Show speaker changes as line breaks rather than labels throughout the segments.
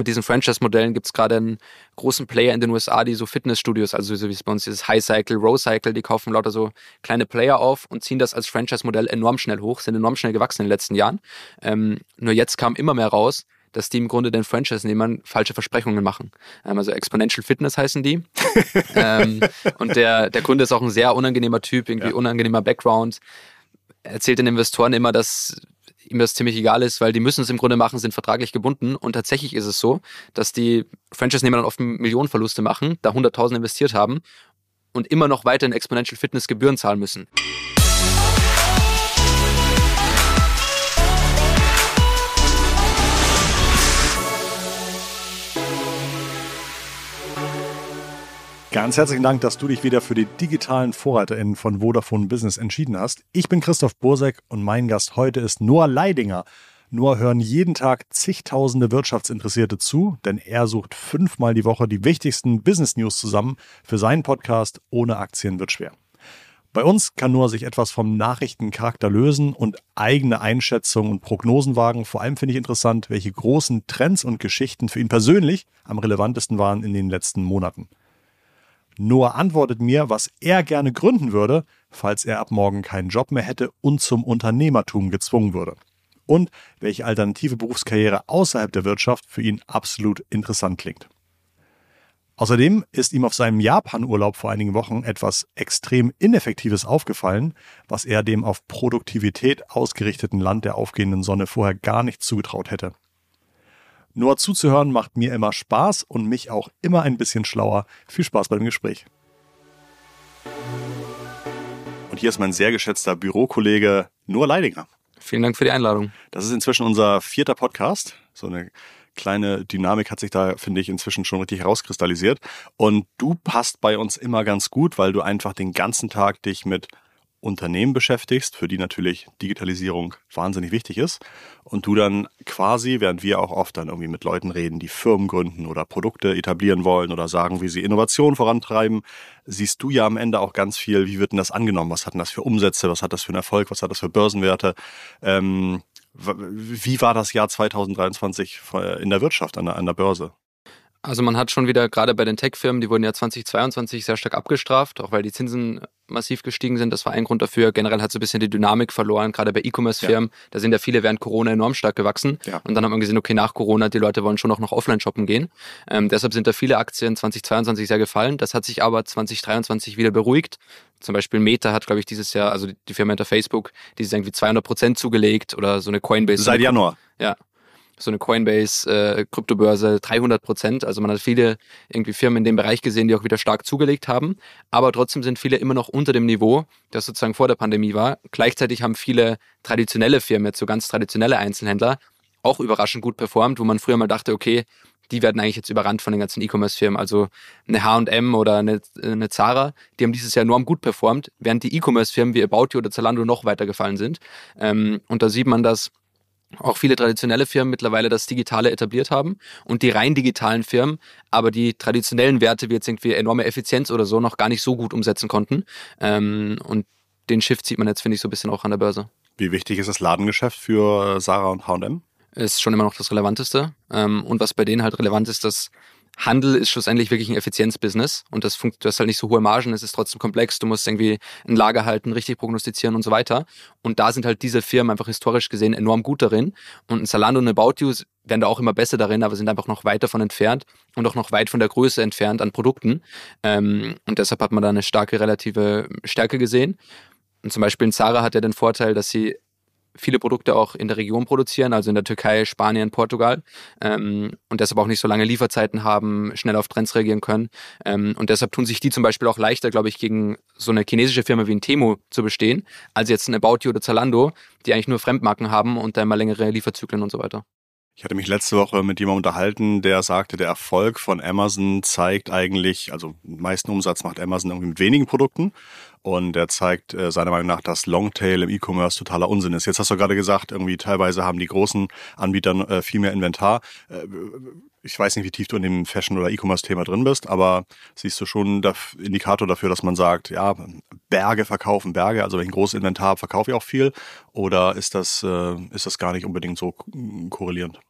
mit diesen Franchise-Modellen gibt es gerade einen großen Player in den USA, die so Fitnessstudios, also so wie es bei uns dieses High Cycle, Row Cycle, die kaufen lauter so kleine Player auf und ziehen das als Franchise-Modell enorm schnell hoch, sind enorm schnell gewachsen in den letzten Jahren. Ähm, nur jetzt kam immer mehr raus, dass die im Grunde den Franchise-Nehmern falsche Versprechungen machen. Ähm, also Exponential Fitness heißen die. ähm, und der, der Kunde ist auch ein sehr unangenehmer Typ, irgendwie ja. unangenehmer Background. Erzählt den Investoren immer, dass ihm das ziemlich egal ist, weil die müssen es im Grunde machen, sind vertraglich gebunden. Und tatsächlich ist es so, dass die Franchise-Nehmer dann oft Millionenverluste machen, da 100.000 investiert haben und immer noch weiter in Exponential Fitness Gebühren zahlen müssen.
Ganz herzlichen Dank, dass du dich wieder für die digitalen VorreiterInnen von Vodafone Business entschieden hast. Ich bin Christoph Bursek und mein Gast heute ist Noah Leidinger. Noah hören jeden Tag zigtausende Wirtschaftsinteressierte zu, denn er sucht fünfmal die Woche die wichtigsten Business News zusammen für seinen Podcast Ohne Aktien wird schwer. Bei uns kann Noah sich etwas vom Nachrichtencharakter lösen und eigene Einschätzungen und Prognosen wagen. Vor allem finde ich interessant, welche großen Trends und Geschichten für ihn persönlich am relevantesten waren in den letzten Monaten. Noah antwortet mir, was er gerne gründen würde, falls er ab morgen keinen Job mehr hätte und zum Unternehmertum gezwungen würde. Und welche alternative Berufskarriere außerhalb der Wirtschaft für ihn absolut interessant klingt. Außerdem ist ihm auf seinem Japan-Urlaub vor einigen Wochen etwas extrem Ineffektives aufgefallen, was er dem auf Produktivität ausgerichteten Land der aufgehenden Sonne vorher gar nicht zugetraut hätte. Nur zuzuhören macht mir immer Spaß und mich auch immer ein bisschen schlauer. Viel Spaß beim Gespräch. Und hier ist mein sehr geschätzter Bürokollege Noah Leidinger.
Vielen Dank für die Einladung.
Das ist inzwischen unser vierter Podcast. So eine kleine Dynamik hat sich da, finde ich, inzwischen schon richtig herauskristallisiert. Und du passt bei uns immer ganz gut, weil du einfach den ganzen Tag dich mit Unternehmen beschäftigst, für die natürlich Digitalisierung wahnsinnig wichtig ist. Und du dann quasi, während wir auch oft dann irgendwie mit Leuten reden, die Firmen gründen oder Produkte etablieren wollen oder sagen, wie sie Innovation vorantreiben, siehst du ja am Ende auch ganz viel, wie wird denn das angenommen? Was hat denn das für Umsätze? Was hat das für einen Erfolg? Was hat das für Börsenwerte? Ähm, wie war das Jahr 2023 in der Wirtschaft, an der, an der Börse?
Also man hat schon wieder, gerade bei den Tech-Firmen, die wurden ja 2022 sehr stark abgestraft, auch weil die Zinsen massiv gestiegen sind. Das war ein Grund dafür. Generell hat so ein bisschen die Dynamik verloren, gerade bei E-Commerce-Firmen. Ja. Da sind ja viele während Corona enorm stark gewachsen. Ja. Und dann hat man gesehen, okay, nach Corona, die Leute wollen schon auch noch offline shoppen gehen. Ähm, deshalb sind da viele Aktien 2022 sehr gefallen. Das hat sich aber 2023 wieder beruhigt. Zum Beispiel Meta hat, glaube ich, dieses Jahr, also die Firma hinter Facebook, dieses irgendwie 200 Prozent zugelegt oder so eine Coinbase.
Seit Januar.
Ja, so eine Coinbase-Kryptobörse äh, 300 Prozent. Also man hat viele irgendwie Firmen in dem Bereich gesehen, die auch wieder stark zugelegt haben. Aber trotzdem sind viele immer noch unter dem Niveau, das sozusagen vor der Pandemie war. Gleichzeitig haben viele traditionelle Firmen, jetzt so ganz traditionelle Einzelhändler, auch überraschend gut performt, wo man früher mal dachte, okay, die werden eigentlich jetzt überrannt von den ganzen E-Commerce-Firmen. Also eine H&M oder eine, eine Zara, die haben dieses Jahr enorm gut performt, während die E-Commerce-Firmen wie About You oder Zalando noch weiter gefallen sind. Ähm, und da sieht man, dass auch viele traditionelle Firmen mittlerweile das Digitale etabliert haben und die rein digitalen Firmen aber die traditionellen Werte wie jetzt irgendwie enorme Effizienz oder so noch gar nicht so gut umsetzen konnten. Ähm, und den Shift sieht man jetzt, finde ich, so ein bisschen auch an der Börse.
Wie wichtig ist das Ladengeschäft für Sarah und H&M?
Ist schon immer noch das Relevanteste. Ähm, und was bei denen halt relevant ist, dass Handel ist schlussendlich wirklich ein Effizienzbusiness und das funkt, du hast halt nicht so hohe Margen, es ist trotzdem komplex, du musst irgendwie ein Lager halten, richtig prognostizieren und so weiter. Und da sind halt diese Firmen einfach historisch gesehen enorm gut darin. Und ein Zalando und About You werden da auch immer besser darin, aber sind einfach noch weit davon entfernt und auch noch weit von der Größe entfernt an Produkten. Ähm, und deshalb hat man da eine starke relative Stärke gesehen. Und zum Beispiel in Zara hat ja den Vorteil, dass sie viele Produkte auch in der Region produzieren, also in der Türkei, Spanien, Portugal ähm, und deshalb auch nicht so lange Lieferzeiten haben, schnell auf Trends reagieren können. Ähm, und deshalb tun sich die zum Beispiel auch leichter, glaube ich, gegen so eine chinesische Firma wie ein Temo zu bestehen, als jetzt ein About You oder Zalando, die eigentlich nur Fremdmarken haben und da immer längere Lieferzyklen und so weiter.
Ich hatte mich letzte Woche mit jemandem unterhalten, der sagte, der Erfolg von Amazon zeigt eigentlich, also den meisten Umsatz macht Amazon irgendwie mit wenigen Produkten und er zeigt äh, seiner Meinung nach, dass Longtail im E-Commerce totaler Unsinn ist. Jetzt hast du gerade gesagt, irgendwie teilweise haben die großen Anbieter äh, viel mehr Inventar. Äh, ich weiß nicht, wie tief du in dem Fashion- oder E-Commerce-Thema drin bist, aber siehst du schon einen Indikator dafür, dass man sagt, ja, Berge verkaufen Berge, also wenn ich ein großes Inventar habe, verkaufe ich auch viel? Oder ist das, äh, ist das gar nicht unbedingt so korrelierend?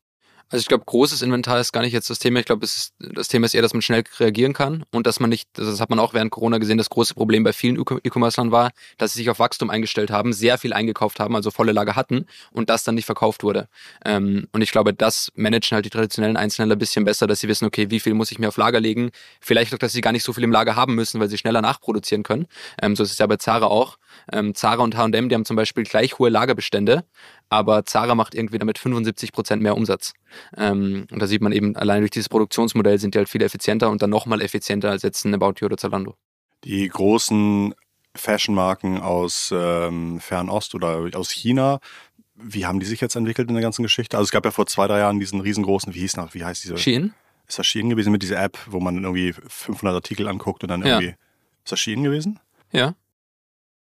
Also ich glaube, großes Inventar ist gar nicht jetzt das Thema. Ich glaube, das Thema ist eher, dass man schnell reagieren kann und dass man nicht, das hat man auch während Corona gesehen, das große Problem bei vielen E-Commercern war, dass sie sich auf Wachstum eingestellt haben, sehr viel eingekauft haben, also volle Lager hatten und das dann nicht verkauft wurde. Ähm, und ich glaube, das managen halt die traditionellen Einzelhändler ein bisschen besser, dass sie wissen, okay, wie viel muss ich mir auf Lager legen? Vielleicht auch, dass sie gar nicht so viel im Lager haben müssen, weil sie schneller nachproduzieren können. Ähm, so ist es ja bei Zara auch. Ähm, Zara und H&M, die haben zum Beispiel gleich hohe Lagerbestände, aber Zara macht irgendwie damit 75 Prozent mehr Umsatz. Ähm, und da sieht man eben, allein durch dieses Produktionsmodell sind die halt viel effizienter und dann nochmal effizienter als jetzt ein About You oder Zalando.
Die großen Fashion-Marken aus ähm, Fernost oder aus China, wie haben die sich jetzt entwickelt in der ganzen Geschichte? Also es gab ja vor zwei, drei Jahren diesen riesengroßen, wie hieß noch, wie heißt diese?
Shein?
Ist das Shein gewesen mit dieser App, wo man irgendwie 500 Artikel anguckt und dann irgendwie, ja. ist das Shein gewesen?
Ja.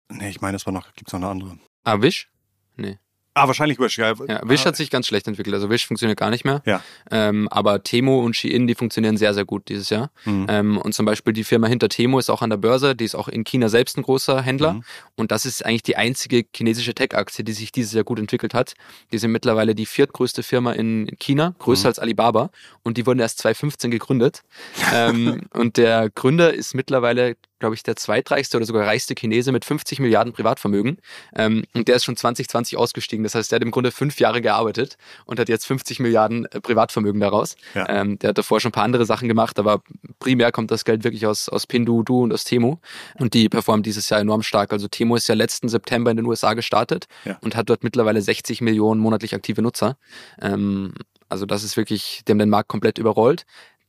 Nee, ich meine, es war noch, gibt's noch eine andere.
Ah, Wish? Nee.
Ah, wahrscheinlich Wish, ja.
ja Wish hat sich ganz schlecht entwickelt. Also Wish funktioniert gar nicht mehr.
Ja.
Ähm, aber Temo und Shein, die funktionieren sehr, sehr gut dieses Jahr. Mhm. Ähm, und zum Beispiel die Firma hinter Temo ist auch an der Börse. Die ist auch in China selbst ein großer Händler. Mhm. Und das ist eigentlich die einzige chinesische Tech-Aktie, die sich dieses Jahr gut entwickelt hat. Die sind mittlerweile die viertgrößte Firma in China, größer mhm. als Alibaba. Und die wurden erst 2015 gegründet. ähm, und der Gründer ist mittlerweile glaube ich, der zweitreichste oder sogar reichste Chinese mit 50 Milliarden Privatvermögen. Ähm, und der ist schon 2020 ausgestiegen. Das heißt, der hat im Grunde fünf Jahre gearbeitet und hat jetzt 50 Milliarden äh, Privatvermögen daraus. Ja. Ähm, der hat davor schon ein paar andere Sachen gemacht, aber primär kommt das Geld wirklich aus, aus Pinduoduo und aus Temu. Und die performen dieses Jahr enorm stark. Also Temu ist ja letzten September in den USA gestartet ja. und hat dort mittlerweile 60 Millionen monatlich aktive Nutzer. Ähm, also das ist wirklich, die haben den Markt komplett überrollt.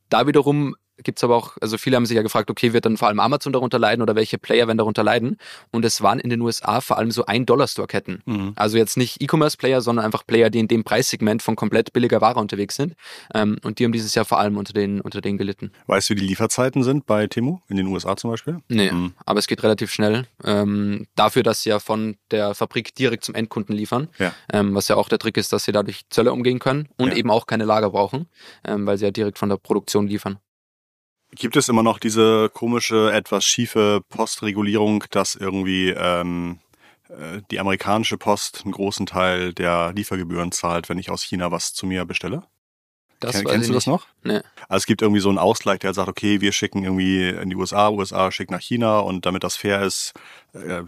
Da wiederum gibt es aber auch, also viele haben sich ja gefragt, okay, wird dann vor allem Amazon darunter leiden oder welche Player werden darunter leiden? Und es waren in den USA vor allem so Ein-Dollar-Store-Ketten. Mhm. Also jetzt nicht E-Commerce-Player, sondern einfach Player, die in dem Preissegment von komplett billiger Ware unterwegs sind. Ähm, und die haben dieses Jahr vor allem unter den, unter den gelitten.
Weißt du, wie die Lieferzeiten sind bei Temu in den USA zum Beispiel?
Nee, mhm. aber es geht relativ schnell. Ähm, dafür, dass sie ja von der Fabrik direkt zum Endkunden liefern. Ja. Ähm, was ja auch der Trick ist, dass sie dadurch Zölle umgehen können und ja. eben auch keine Lager brauchen, ähm, weil sie ja direkt von der Produktion liefern.
Gibt es immer noch diese komische, etwas schiefe Postregulierung, dass irgendwie ähm, äh, die amerikanische Post einen großen Teil der Liefergebühren zahlt, wenn ich aus China was zu mir bestelle? Das Ken, kennst du das noch?
Nee.
Also es gibt irgendwie so einen Ausgleich, der sagt, okay, wir schicken irgendwie in die USA, USA schickt nach China und damit das fair ist, äh,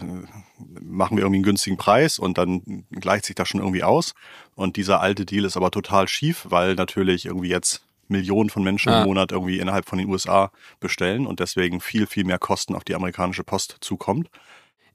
machen wir irgendwie einen günstigen Preis und dann gleicht sich das schon irgendwie aus. Und dieser alte Deal ist aber total schief, weil natürlich irgendwie jetzt Millionen von Menschen ja. im Monat irgendwie innerhalb von den USA bestellen und deswegen viel, viel mehr Kosten auf die amerikanische Post zukommt.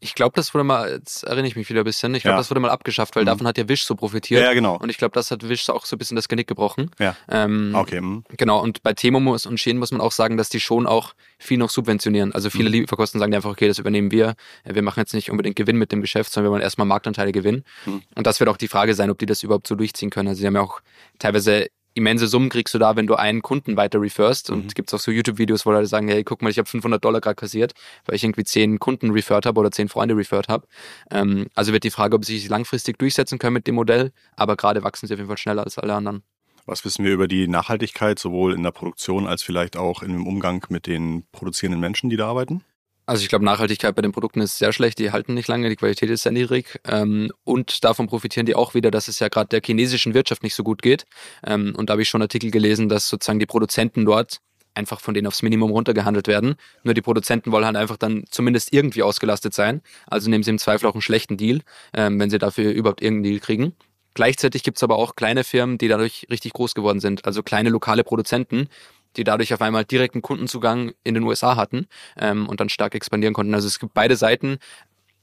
Ich glaube, das wurde mal, jetzt erinnere ich mich wieder ein bisschen, ich glaube, ja. das wurde mal abgeschafft, weil mhm. davon hat ja Wish so profitiert.
Ja, genau.
Und ich glaube, das hat Wish auch so ein bisschen das Genick gebrochen.
Ja.
Ähm,
okay. Mhm.
Genau, und bei Temo und Shein muss man auch sagen, dass die schon auch viel noch subventionieren. Also viele mhm. Lieferkosten sagen einfach, okay, das übernehmen wir. Wir machen jetzt nicht unbedingt Gewinn mit dem Geschäft, sondern wir wollen erstmal Marktanteile gewinnen. Mhm. Und das wird auch die Frage sein, ob die das überhaupt so durchziehen können. Also sie haben ja auch teilweise immense Summen kriegst du da, wenn du einen Kunden weiter referst. Und mhm. gibt es auch so YouTube-Videos, wo Leute sagen, hey, guck mal, ich habe 500 Dollar gerade kassiert, weil ich irgendwie zehn Kunden referred habe oder zehn Freunde referred habe. Ähm, also wird die Frage, ob sie sich langfristig durchsetzen können mit dem Modell. Aber gerade wachsen sie auf jeden Fall schneller als alle anderen.
Was wissen wir über die Nachhaltigkeit, sowohl in der Produktion als vielleicht auch im Umgang mit den produzierenden Menschen, die da arbeiten?
Also ich glaube, Nachhaltigkeit bei den Produkten ist sehr schlecht, die halten nicht lange, die Qualität ist sehr niedrig ähm, und davon profitieren die auch wieder, dass es ja gerade der chinesischen Wirtschaft nicht so gut geht. Ähm, und da habe ich schon Artikel gelesen, dass sozusagen die Produzenten dort einfach von denen aufs Minimum runtergehandelt werden. Nur die Produzenten wollen halt einfach dann zumindest irgendwie ausgelastet sein. Also nehmen sie im Zweifel auch einen schlechten Deal, ähm, wenn sie dafür überhaupt irgendeinen Deal kriegen. Gleichzeitig gibt's aber auch kleine Firmen, die dadurch richtig groß geworden sind. Also kleine lokale Produzenten, die dadurch auf einmal direkten Kundenzugang in den USA hatten ähm, und dann stark expandieren konnten. Also es gibt beide Seiten,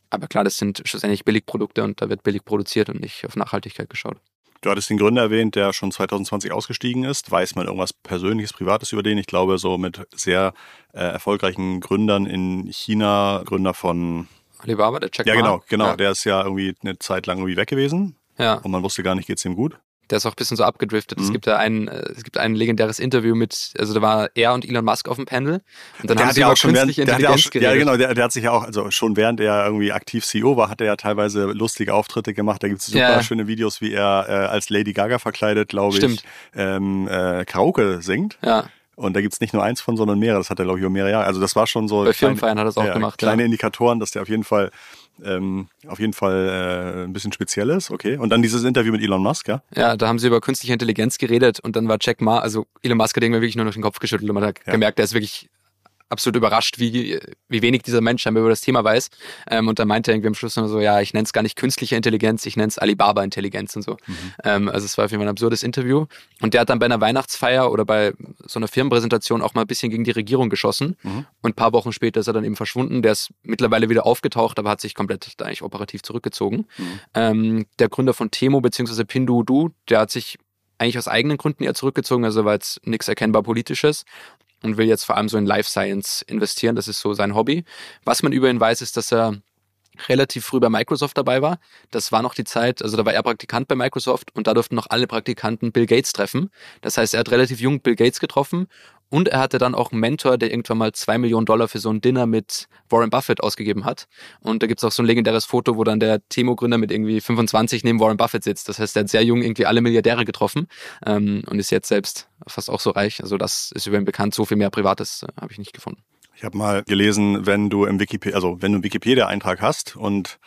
aber klar, das sind schlussendlich Billigprodukte und da wird billig produziert und nicht auf Nachhaltigkeit geschaut.
Du hattest den Gründer erwähnt, der schon 2020 ausgestiegen ist. Weiß man irgendwas Persönliches, Privates über den? Ich glaube, so mit sehr äh, erfolgreichen Gründern in China, Gründer von
Alibaba, der Jack
Ja, genau, genau. Ja. Der ist ja irgendwie eine Zeit lang irgendwie weg gewesen.
Ja.
Und man wusste gar nicht, geht's ihm gut
der ist auch ein bisschen so abgedriftet. Mhm. Es gibt ja ein, äh, es gibt ein legendäres Interview mit, also da war er und Elon Musk auf dem Panel und dann
der
haben sie über künstliche
während, Intelligenz schon, geredet. Ja, genau, der, der, hat sich ja auch, also schon während er irgendwie aktiv CEO war, hat er ja teilweise lustige Auftritte gemacht. Da gibt es super ja. schöne Videos, wie er äh, als Lady Gaga verkleidet, glaube ich, ähm, äh, Karaoke singt.
Ja.
Und da gibt es nicht nur eins von, sondern mehrere. Das hat er, glaube ich, über mehrere Jahre. Also das war schon so.
Bei Firmenfeiern hat er es auch
ja,
gemacht.
Kleine ja. Indikatoren, dass der auf jeden Fall Ähm, auf jeden Fall äh, ein bisschen spezielles, okay. Und dann dieses Interview mit Elon Musk, ja?
Ja, da haben sie über künstliche Intelligenz geredet und dann war Jack Ma, also Elon Musk hat irgendwie wirklich nur noch den Kopf geschüttelt und man hat ja. gemerkt, er ist wirklich absolut überrascht, wie, wie wenig dieser Mensch über das Thema weiß. Ähm, und da meinte er irgendwie am Schluss nur so, ja, ich nenne es gar nicht künstliche Intelligenz, ich nenne es Alibaba-Intelligenz und so. Mhm. Ähm, also es war auf jeden Fall ein absurdes Interview. Und der hat dann bei einer Weihnachtsfeier oder bei so einer Firmenpräsentation auch mal ein bisschen gegen die Regierung geschossen. Mhm. Und ein paar Wochen später ist er dann eben verschwunden. Der ist mittlerweile wieder aufgetaucht, aber hat sich komplett da eigentlich operativ zurückgezogen. Mhm. Ähm, der Gründer von Temo bzw. Pinduoduo, der hat sich eigentlich aus eigenen Gründen eher zurückgezogen, also war jetzt nichts erkennbar Politisches und will jetzt vor allem so in Life Science investieren. Das ist so sein Hobby. Was man über ihn weiß, ist, dass er relativ früh bei Microsoft dabei war. Das war noch die Zeit, also da war er Praktikant bei Microsoft und da durften noch alle Praktikanten Bill Gates treffen. Das heißt, er hat relativ jung Bill Gates getroffen und er hatte dann auch einen Mentor, der irgendwann mal zwei Millionen Dollar für so ein Dinner mit Warren Buffett ausgegeben hat. Und da gibt's auch so ein legendäres Foto, wo dann der Temo-Gründer mit irgendwie 25 neben Warren Buffett sitzt. Das heißt, er hat sehr jung irgendwie alle Milliardäre getroffen ähm, und ist jetzt selbst fast auch so reich. Also das ist über ihn bekannt. So viel mehr Privates äh, habe ich nicht gefunden.
Ich habe mal gelesen, wenn du im Wikipedia, also wenn du einen Wikipedia-Eintrag hast und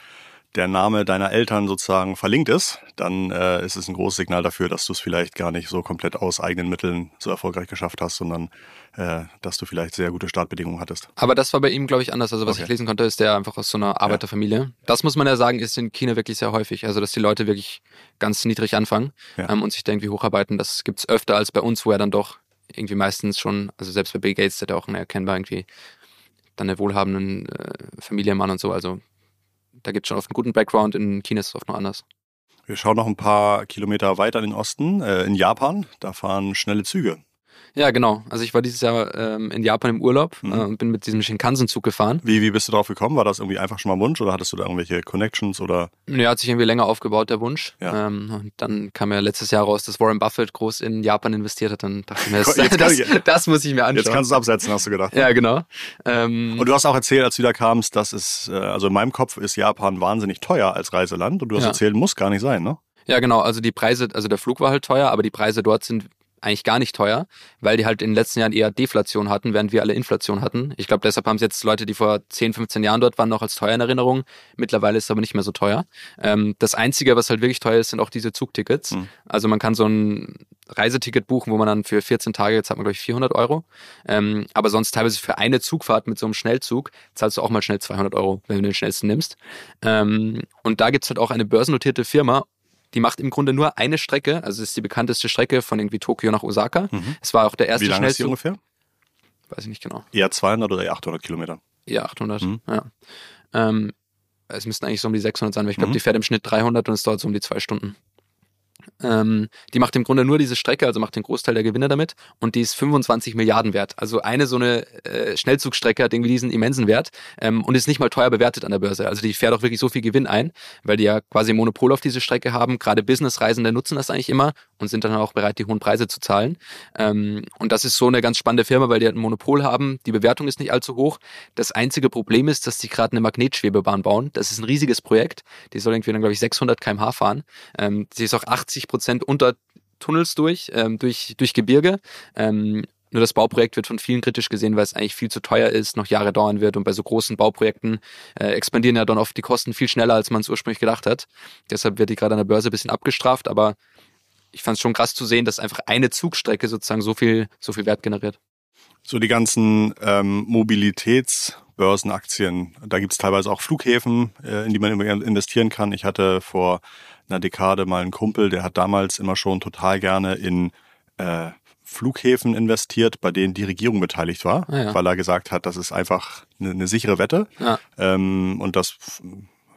der Name deiner Eltern sozusagen verlinkt ist, dann äh, ist es ein großes Signal dafür, dass du es vielleicht gar nicht so komplett aus eigenen Mitteln so erfolgreich geschafft hast, sondern äh, dass du vielleicht sehr gute Startbedingungen hattest.
Aber das war bei ihm, glaube ich, anders. Also was okay. ich lesen konnte, ist der einfach aus so einer Arbeiterfamilie. Ja. Das muss man ja sagen, ist in China wirklich sehr häufig. Also dass die Leute wirklich ganz niedrig anfangen ja. ähm, und sich da irgendwie hocharbeiten. Das gibt's öfter als bei uns, wo er dann doch irgendwie meistens schon, also selbst bei Bill Gates, der hat auch erkennbar irgendwie dann eine wohlhabenden äh, Familienmann und so. Also da gibt es schon oft einen guten Background, in China ist es oft noch anders.
Wir schauen noch ein paar Kilometer weiter in den Osten, äh, in Japan. Da fahren schnelle Züge.
Ja, genau. Also ich war dieses Jahr ähm, in Japan im Urlaub mhm. äh, und bin mit diesem Shinkansen-Zug gefahren.
Wie, wie bist du darauf gekommen? War das irgendwie einfach schon mal Wunsch oder hattest du da irgendwelche Connections oder?
Ja, hat sich irgendwie länger aufgebaut, der Wunsch. Ja. Ähm, und dann kam ja letztes Jahr raus, dass Warren Buffett groß in Japan investiert hat. Dann dachte ich mir, das, das, das muss ich mir anschauen.
Jetzt kannst du es absetzen, hast du gedacht.
Ja, genau. Ähm,
und du hast auch erzählt, als du da kamst, dass es, äh, also in meinem Kopf ist Japan wahnsinnig teuer als Reiseland und du hast ja. erzählt, muss gar nicht sein, ne?
Ja, genau. Also die Preise, also der Flug war halt teuer, aber die Preise dort sind eigentlich gar nicht teuer, weil die halt in den letzten Jahren eher Deflation hatten, während wir alle Inflation hatten. Ich glaube, deshalb haben es jetzt Leute, die vor 10, 15 Jahren dort waren, noch als teuer in Erinnerung. Mittlerweile ist es aber nicht mehr so teuer. Ähm, das Einzige, was halt wirklich teuer ist, sind auch diese Zugtickets. Mhm. Also man kann so ein Reiseticket buchen, wo man dann für 14 Tage, jetzt hat man glaube ich 400 Euro. Ähm, aber sonst teilweise für eine Zugfahrt mit so einem Schnellzug zahlst du auch mal schnell 200 Euro, wenn du den schnellsten nimmst. Ähm, und da gibt's halt auch eine börsennotierte Firma die macht im Grunde nur eine Strecke, also es ist die bekannteste Strecke von irgendwie Tokio nach Osaka. Mhm. Es war auch der erste
Wie lange ist die ungefähr?
Weiß ich nicht genau.
Eher 200 oder eher 800 Kilometer?
Eher 800, mhm. ja. Ähm, es müssten eigentlich so um die 600 sein, weil ich glaube, mhm. die fährt im Schnitt 300 und es dauert so um die zwei Stunden. Ähm, die macht im Grunde nur diese Strecke, also macht den Großteil der Gewinne damit und die ist 25 Milliarden wert. Also eine so eine äh, Schnellzugstrecke hat irgendwie diesen immensen Wert ähm, und ist nicht mal teuer bewertet an der Börse. Also die fährt auch wirklich so viel Gewinn ein, weil die ja quasi Monopol auf diese Strecke haben. Gerade Businessreisende nutzen das eigentlich immer und sind dann auch bereit, die hohen Preise zu zahlen. Ähm, und das ist so eine ganz spannende Firma, weil die halt ein Monopol haben. Die Bewertung ist nicht allzu hoch. Das einzige Problem ist, dass sie gerade eine Magnetschwebebahn bauen. Das ist ein riesiges Projekt. Die soll irgendwie dann, glaube ich, 600 kmh fahren. Ähm, sie ist auch 80 Prozent unter Tunnels durch, ähm, durch, durch Gebirge. Ähm, nur das Bauprojekt wird von vielen kritisch gesehen, weil es eigentlich viel zu teuer ist, noch Jahre dauern wird. Und bei so großen Bauprojekten äh, expandieren ja dann oft die Kosten viel schneller, als man es ursprünglich gedacht hat. Deshalb wird die gerade an der Börse ein bisschen abgestraft. Aber ich fand es schon krass zu sehen, dass einfach eine Zugstrecke sozusagen so viel, so viel Wert generiert.
So die ganzen ähm, Mobilitätsbörsenaktien, da gibt es teilweise auch Flughäfen, äh, in die man investieren kann. Ich hatte vor einer Dekade mal einen Kumpel, der hat damals immer schon total gerne in äh, Flughäfen investiert, bei denen die Regierung beteiligt war, ah, ja. weil er gesagt hat, das ist einfach eine, eine sichere Wette. Ja. Ähm, und das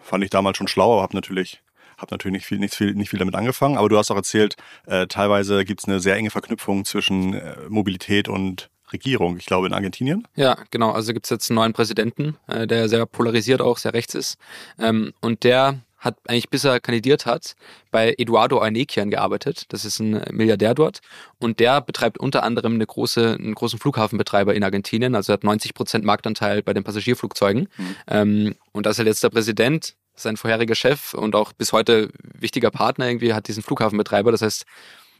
fand ich damals schon schlau, aber habe natürlich habe natürlich nicht viel, nicht, viel, nicht viel damit angefangen, aber du hast auch erzählt, äh, teilweise gibt es eine sehr enge Verknüpfung zwischen äh, Mobilität und Regierung, ich glaube in Argentinien.
Ja, genau. Also gibt es jetzt einen neuen Präsidenten, äh, der sehr polarisiert auch, sehr rechts ist. Ähm, und der hat eigentlich bis er kandidiert hat, bei Eduardo Arnequian gearbeitet. Das ist ein Milliardär dort. Und der betreibt unter anderem eine große, einen großen Flughafenbetreiber in Argentinien. Also er hat 90 Prozent Marktanteil bei den Passagierflugzeugen. Mhm. Ähm, und halt jetzt der Präsident, sein vorheriger Chef und auch bis heute wichtiger Partner irgendwie, hat diesen Flughafenbetreiber. Das heißt,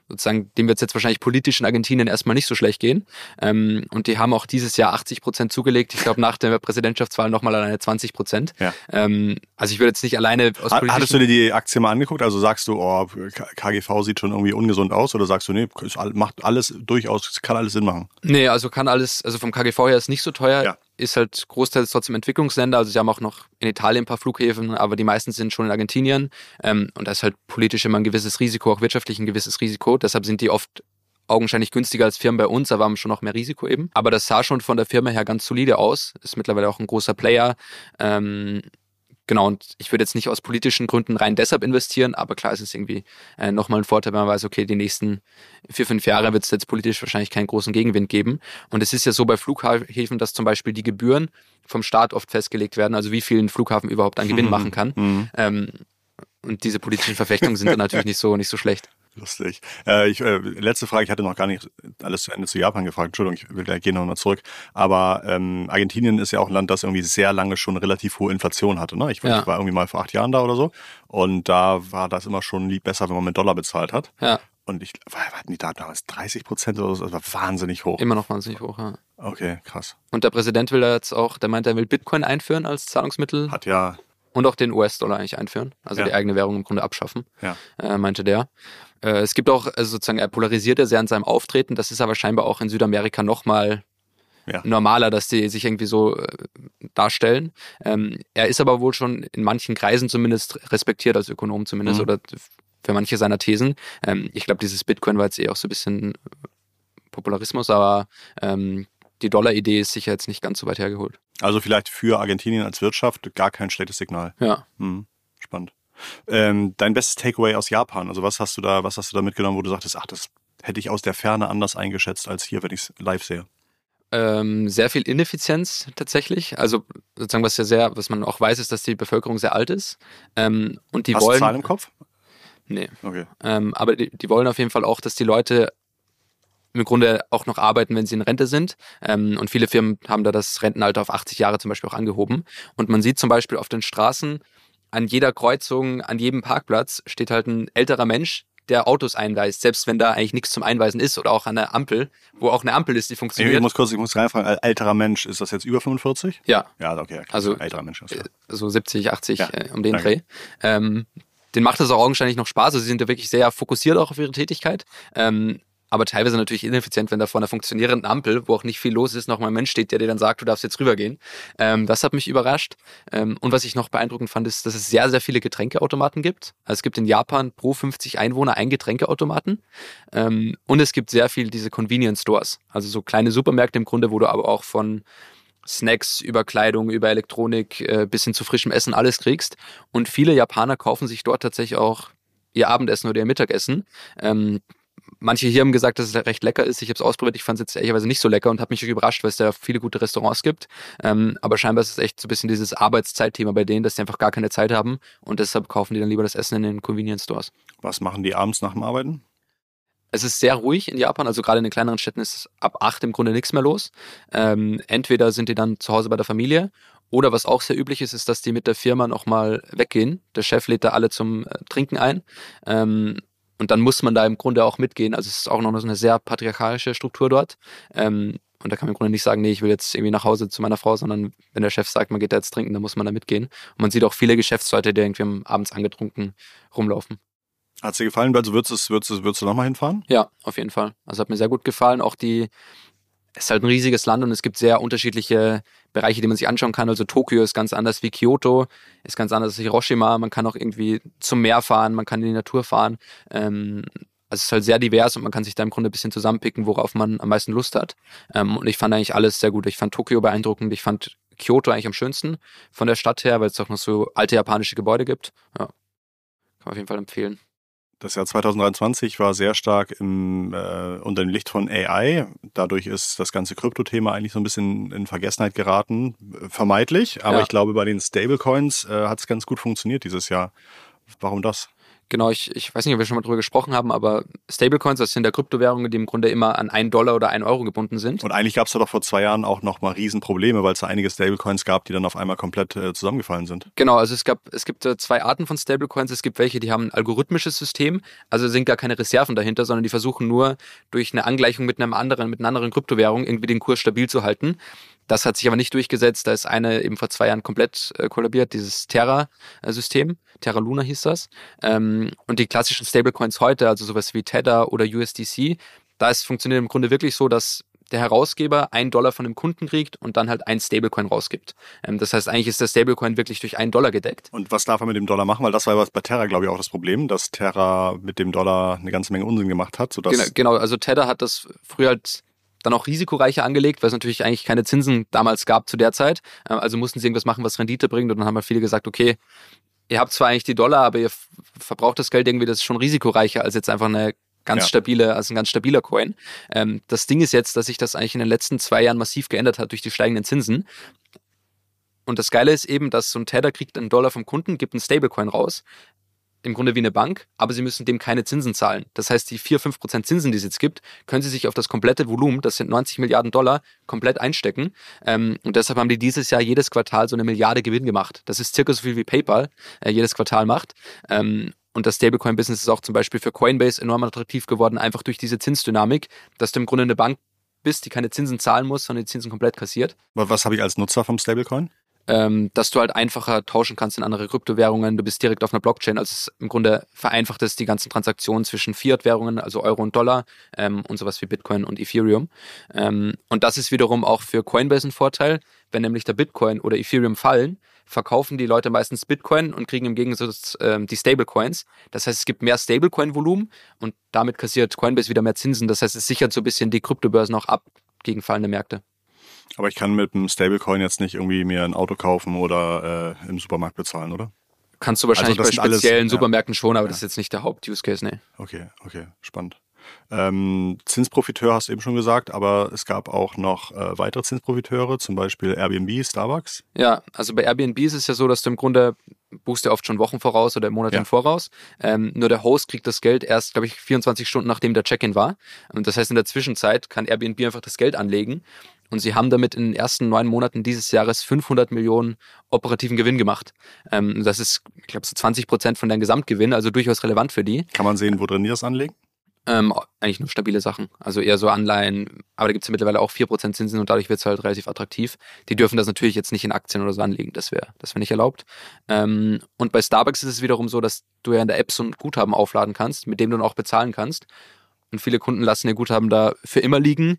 sozusagen, dem wird es jetzt wahrscheinlich politisch in Argentinien erstmal nicht so schlecht gehen. Ähm, und die haben auch dieses Jahr 80 Prozent zugelegt. Ich glaube, nach der Präsidentschaftswahl nochmal alleine 20 Prozent. Ja. Ähm, also ich würde jetzt nicht alleine
aus Hattest du dir die Aktie mal angeguckt? Also sagst du, oh, KGV sieht schon irgendwie ungesund aus oder sagst du, nee, macht alles durchaus, kann alles Sinn machen?
Nee, also kann alles, also vom KGV her ist nicht so teuer. Ja ist halt großteils trotzdem Entwicklungsländer. Also sie haben auch noch in Italien ein paar Flughäfen, aber die meisten sind schon in Argentinien. Ähm, und da ist halt politisch immer ein gewisses Risiko, auch wirtschaftlich ein gewisses Risiko. Deshalb sind die oft augenscheinlich günstiger als Firmen bei uns, aber haben schon noch mehr Risiko eben. Aber das sah schon von der Firma her ganz solide aus. Ist mittlerweile auch ein großer Player. Ähm, Genau, und ich würde jetzt nicht aus politischen Gründen rein deshalb investieren, aber klar ist es irgendwie äh, nochmal ein Vorteil, wenn man weiß, okay, die nächsten vier, fünf Jahre wird es jetzt politisch wahrscheinlich keinen großen Gegenwind geben. Und es ist ja so bei Flughäfen, dass zum Beispiel die Gebühren vom Staat oft festgelegt werden, also wie viel ein Flughafen überhaupt an Gewinn mhm. machen kann. Mhm. Ähm, und diese politischen Verfechtungen sind dann natürlich nicht so, nicht so schlecht.
Lustig. Äh, ich, äh, letzte Frage, ich hatte noch gar nicht alles zu Ende zu Japan gefragt. Entschuldigung, ich will da gehen noch mal zurück. Aber ähm, Argentinien ist ja auch ein Land, das irgendwie sehr lange schon relativ hohe Inflation hatte. Ne? Ich, ja. ich war irgendwie mal vor acht Jahren da oder so. Und da war das immer schon lieb besser, wenn man mit Dollar bezahlt hat. Ja. Und ich hatten die da damals 30 Prozent oder so, das war wahnsinnig hoch.
Immer noch wahnsinnig hoch, ja.
Okay, krass.
Und der Präsident will da jetzt auch, der meint, er will Bitcoin einführen als Zahlungsmittel.
Hat ja
und auch den US-Dollar eigentlich einführen, also ja. die eigene Währung im Grunde abschaffen, ja. äh, meinte der. Äh, es gibt auch, also sozusagen, er polarisiert ja sehr an seinem Auftreten, das ist aber scheinbar auch in Südamerika nochmal ja. normaler, dass die sich irgendwie so äh, darstellen. Ähm, er ist aber wohl schon in manchen Kreisen zumindest respektiert, als Ökonom zumindest, mhm. oder für manche seiner Thesen. Ähm, ich glaube, dieses Bitcoin war jetzt eh auch so ein bisschen Popularismus, aber ähm, die Dollar-Idee ist sicher jetzt nicht ganz so weit hergeholt.
Also vielleicht für Argentinien als Wirtschaft gar kein schlechtes Signal.
Ja.
Hm, spannend. Ähm, dein bestes Takeaway aus Japan, also was hast du da, was hast du da mitgenommen, wo du sagtest, ach, das hätte ich aus der Ferne anders eingeschätzt als hier, wenn ich es live sehe?
Ähm, sehr viel Ineffizienz tatsächlich. Also sozusagen, was ja sehr, was man auch weiß, ist, dass die Bevölkerung sehr alt ist. Ähm, und die
Hast
wollen.
Du Zahlen im Kopf?
Nee. Okay. Ähm, aber die, die wollen auf jeden Fall auch, dass die Leute im Grunde auch noch arbeiten, wenn sie in Rente sind. Ähm, und viele Firmen haben da das Rentenalter auf 80 Jahre zum Beispiel auch angehoben. Und man sieht zum Beispiel auf den Straßen, an jeder Kreuzung, an jedem Parkplatz steht halt ein älterer Mensch, der Autos einweist, selbst wenn da eigentlich nichts zum Einweisen ist oder auch an der Ampel, wo auch eine Ampel ist, die funktioniert.
Ich muss kurz, ich muss reinfragen, älterer Mensch, ist das jetzt über 45?
Ja.
Ja, okay.
Also älterer Mensch. Äh, so 70, 80 ja. äh, um den Danke. Dreh. Ähm, den macht es auch augenscheinlich noch Spaß. Also sie sind ja wirklich sehr fokussiert auch auf ihre Tätigkeit. Ähm, aber teilweise natürlich ineffizient, wenn da vor einer funktionierenden Ampel, wo auch nicht viel los ist, noch mal ein Mensch steht, der dir dann sagt, du darfst jetzt rübergehen. Ähm, das hat mich überrascht. Ähm, und was ich noch beeindruckend fand, ist, dass es sehr, sehr viele Getränkeautomaten gibt. Also es gibt in Japan pro 50 Einwohner ein Getränkeautomaten. Ähm, und es gibt sehr viel diese Convenience Stores, also so kleine Supermärkte im Grunde, wo du aber auch von Snacks über Kleidung, über Elektronik äh, bis hin zu frischem Essen alles kriegst. Und viele Japaner kaufen sich dort tatsächlich auch ihr Abendessen oder ihr Mittagessen. Ähm, manche hier haben gesagt, dass es recht lecker ist. Ich habe es ausprobiert. Ich fand es jetzt ehrlicherweise nicht so lecker und habe mich überrascht, weil es da viele gute Restaurants gibt. Ähm, aber scheinbar ist es echt so ein bisschen dieses Arbeitszeitthema bei denen, dass die einfach gar keine Zeit haben und deshalb kaufen die dann lieber das Essen in den Convenience Stores.
Was machen die abends nach dem Arbeiten?
Es ist sehr ruhig in Japan, also gerade in den kleineren Städten ist ab acht im Grunde nichts mehr los. Ähm, entweder sind die dann zu Hause bei der Familie oder was auch sehr üblich ist, ist, dass die mit der Firma nochmal weggehen. Der Chef lädt da alle zum äh, Trinken ein. Ähm, und dann muss man da im Grunde auch mitgehen. Also es ist auch noch so eine sehr patriarchalische Struktur dort. Ähm, und da kann man im Grunde nicht sagen, nee, ich will jetzt irgendwie nach Hause zu meiner Frau, sondern wenn der Chef sagt, man geht da jetzt trinken, dann muss man da mitgehen. Und man sieht auch viele Geschäftsleute, die irgendwie abends angetrunken rumlaufen.
Hat es dir gefallen? Also würdest du, würdest, würdest du nochmal hinfahren?
Ja, auf jeden Fall. Also hat mir sehr gut gefallen. Auch die, es ist halt ein riesiges Land und es gibt sehr unterschiedliche Bereiche, die man sich anschauen kann. Also Tokio ist ganz anders wie Kyoto, ist ganz anders als Hiroshima. Man kann auch irgendwie zum Meer fahren, man kann in die Natur fahren. Ähm, also es ist halt sehr divers und man kann sich da im Grunde ein bisschen zusammenpicken, worauf man am meisten Lust hat. Ähm, und ich fand eigentlich alles sehr gut. Ich fand Tokio beeindruckend. Ich fand Kyoto eigentlich am schönsten von der Stadt her, weil es auch noch so alte japanische Gebäude gibt. Ja. Kann man auf jeden Fall empfehlen.
Das Jahr 2023 war sehr stark im, äh, unter dem Licht von AI. Dadurch ist das ganze Krypto-Thema eigentlich so ein bisschen in Vergessenheit geraten. Vermeidlich, aber ja. ich glaube, bei den Stablecoins äh, hat es ganz gut funktioniert dieses Jahr. Warum das?
Genau, ich, ich weiß nicht, ob wir schon mal drüber gesprochen haben, aber Stablecoins, das sind ja Kryptowährungen, die im Grunde immer an einen Dollar oder einen Euro gebunden sind.
Und eigentlich gab es da doch vor zwei Jahren auch noch mal Riesenprobleme, weil es da einige Stablecoins gab, die dann auf einmal komplett äh, zusammengefallen sind.
Genau, also es gab, es gibt äh, zwei Arten von Stablecoins. Es gibt welche, die haben ein algorithmisches System, also sind gar keine Reserven dahinter, sondern die versuchen nur durch eine Angleichung mit einem anderen, mit einer anderen Kryptowährung irgendwie den Kurs stabil zu halten. Das hat sich aber nicht durchgesetzt. Da ist eine eben vor zwei Jahren komplett äh, kollabiert, dieses Terra-System. Terra Luna hieß das. Ähm, und die klassischen Stablecoins heute, also sowas wie Tether oder USDC, da ist funktioniert im Grunde wirklich so, dass der Herausgeber einen Dollar von dem Kunden kriegt und dann halt ein Stablecoin rausgibt. Ähm, das heißt, eigentlich ist der Stablecoin wirklich durch einen Dollar gedeckt.
Und was darf er mit dem Dollar machen? Weil das war ja bei Terra, glaube ich, auch das Problem, dass Terra mit dem Dollar eine ganze Menge Unsinn gemacht hat. Sodass
genau, genau, also Tether hat das früher halt dann auch risikoreicher angelegt, weil es natürlich eigentlich keine Zinsen damals gab zu der Zeit. Äh, also mussten sie irgendwas machen, was Rendite bringt. Und dann haben halt viele gesagt, okay, ihr habt zwar eigentlich die Dollar, aber ihr verbraucht das Geld irgendwie, das ist schon risikoreicher als jetzt einfach eine ganz ja. stabile, also ein ganz stabiler Coin. Ähm, das Ding ist jetzt, dass sich das eigentlich in den letzten zwei Jahren massiv geändert hat durch die steigenden Zinsen. Und das Geile ist eben, dass so ein Tether kriegt einen Dollar vom Kunden, gibt einen Stablecoin raus im Grunde wie eine Bank, aber sie müssen dem keine Zinsen zahlen. Das heißt, die 4, 5 Prozent Zinsen, die es jetzt gibt, können sie sich auf das komplette Volumen, das sind 90 Milliarden Dollar, komplett einstecken. Ähm, und deshalb haben die dieses Jahr jedes Quartal so eine Milliarde Gewinn gemacht. Das ist circa so viel wie PayPal äh, jedes Quartal macht. Ähm, und das Stablecoin-Business ist auch zum Beispiel für Coinbase enorm attraktiv geworden, einfach durch diese Zinsdynamik, dass du im Grunde eine Bank bist, die keine Zinsen zahlen muss, sondern die Zinsen komplett kassiert.
Was habe ich als Nutzer vom Stablecoin?
Ähm, dass du halt einfacher tauschen kannst in andere Kryptowährungen. Du bist direkt auf einer Blockchain. Also es im Grunde vereinfacht es die ganzen Transaktionen zwischen Fiat-Währungen, also Euro und Dollar ähm, und sowas wie Bitcoin und Ethereum. Ähm, und das ist wiederum auch für Coinbase ein Vorteil. Wenn nämlich der Bitcoin oder Ethereum fallen, verkaufen die Leute meistens Bitcoin und kriegen im Gegensatz ähm, die Stablecoins. Das heißt, es gibt mehr Stablecoin-Volumen und damit kassiert Coinbase wieder mehr Zinsen. Das heißt, es sichert so ein bisschen die Kryptobörsen auch ab gegen fallende Märkte.
Aber ich kann mit einem Stablecoin jetzt nicht irgendwie mir ein Auto kaufen oder äh, im Supermarkt bezahlen, oder?
Kannst du wahrscheinlich also bei speziellen alles, Supermärkten ja. schon, aber ja. das ist jetzt nicht der Haupt-Use-Case, nee.
Okay, okay, spannend. Ähm, Zinsprofiteur hast du eben schon gesagt, aber es gab auch noch äh, weitere Zinsprofiteure, zum Beispiel Airbnb, Starbucks.
Ja, also bei Airbnb ist es ja so, dass du im Grunde buchst ja oft schon Wochen voraus oder Monate ja. im Voraus. Ähm, nur der Host kriegt das Geld erst, glaube ich, 24 Stunden nachdem der Check-in war. Und das heißt, in der Zwischenzeit kann Airbnb einfach das Geld anlegen und sie haben damit in den ersten neun Monaten dieses Jahres 500 Millionen operativen Gewinn gemacht. Ähm, das ist, ich glaube, so 20 Prozent von deinem Gesamtgewinn, also durchaus relevant für die.
Kann man sehen, wo drin die das anlegen?
Ähm, eigentlich nur stabile Sachen. Also eher so Anleihen, aber da gibt es ja mittlerweile auch 4% Zinsen und dadurch wird es halt relativ attraktiv. Die dürfen das natürlich jetzt nicht in Aktien oder so anlegen, das wäre das wär nicht erlaubt. Ähm, und bei Starbucks ist es wiederum so, dass du ja in der App so ein Guthaben aufladen kannst, mit dem du dann auch bezahlen kannst. Und viele Kunden lassen ihr Guthaben da für immer liegen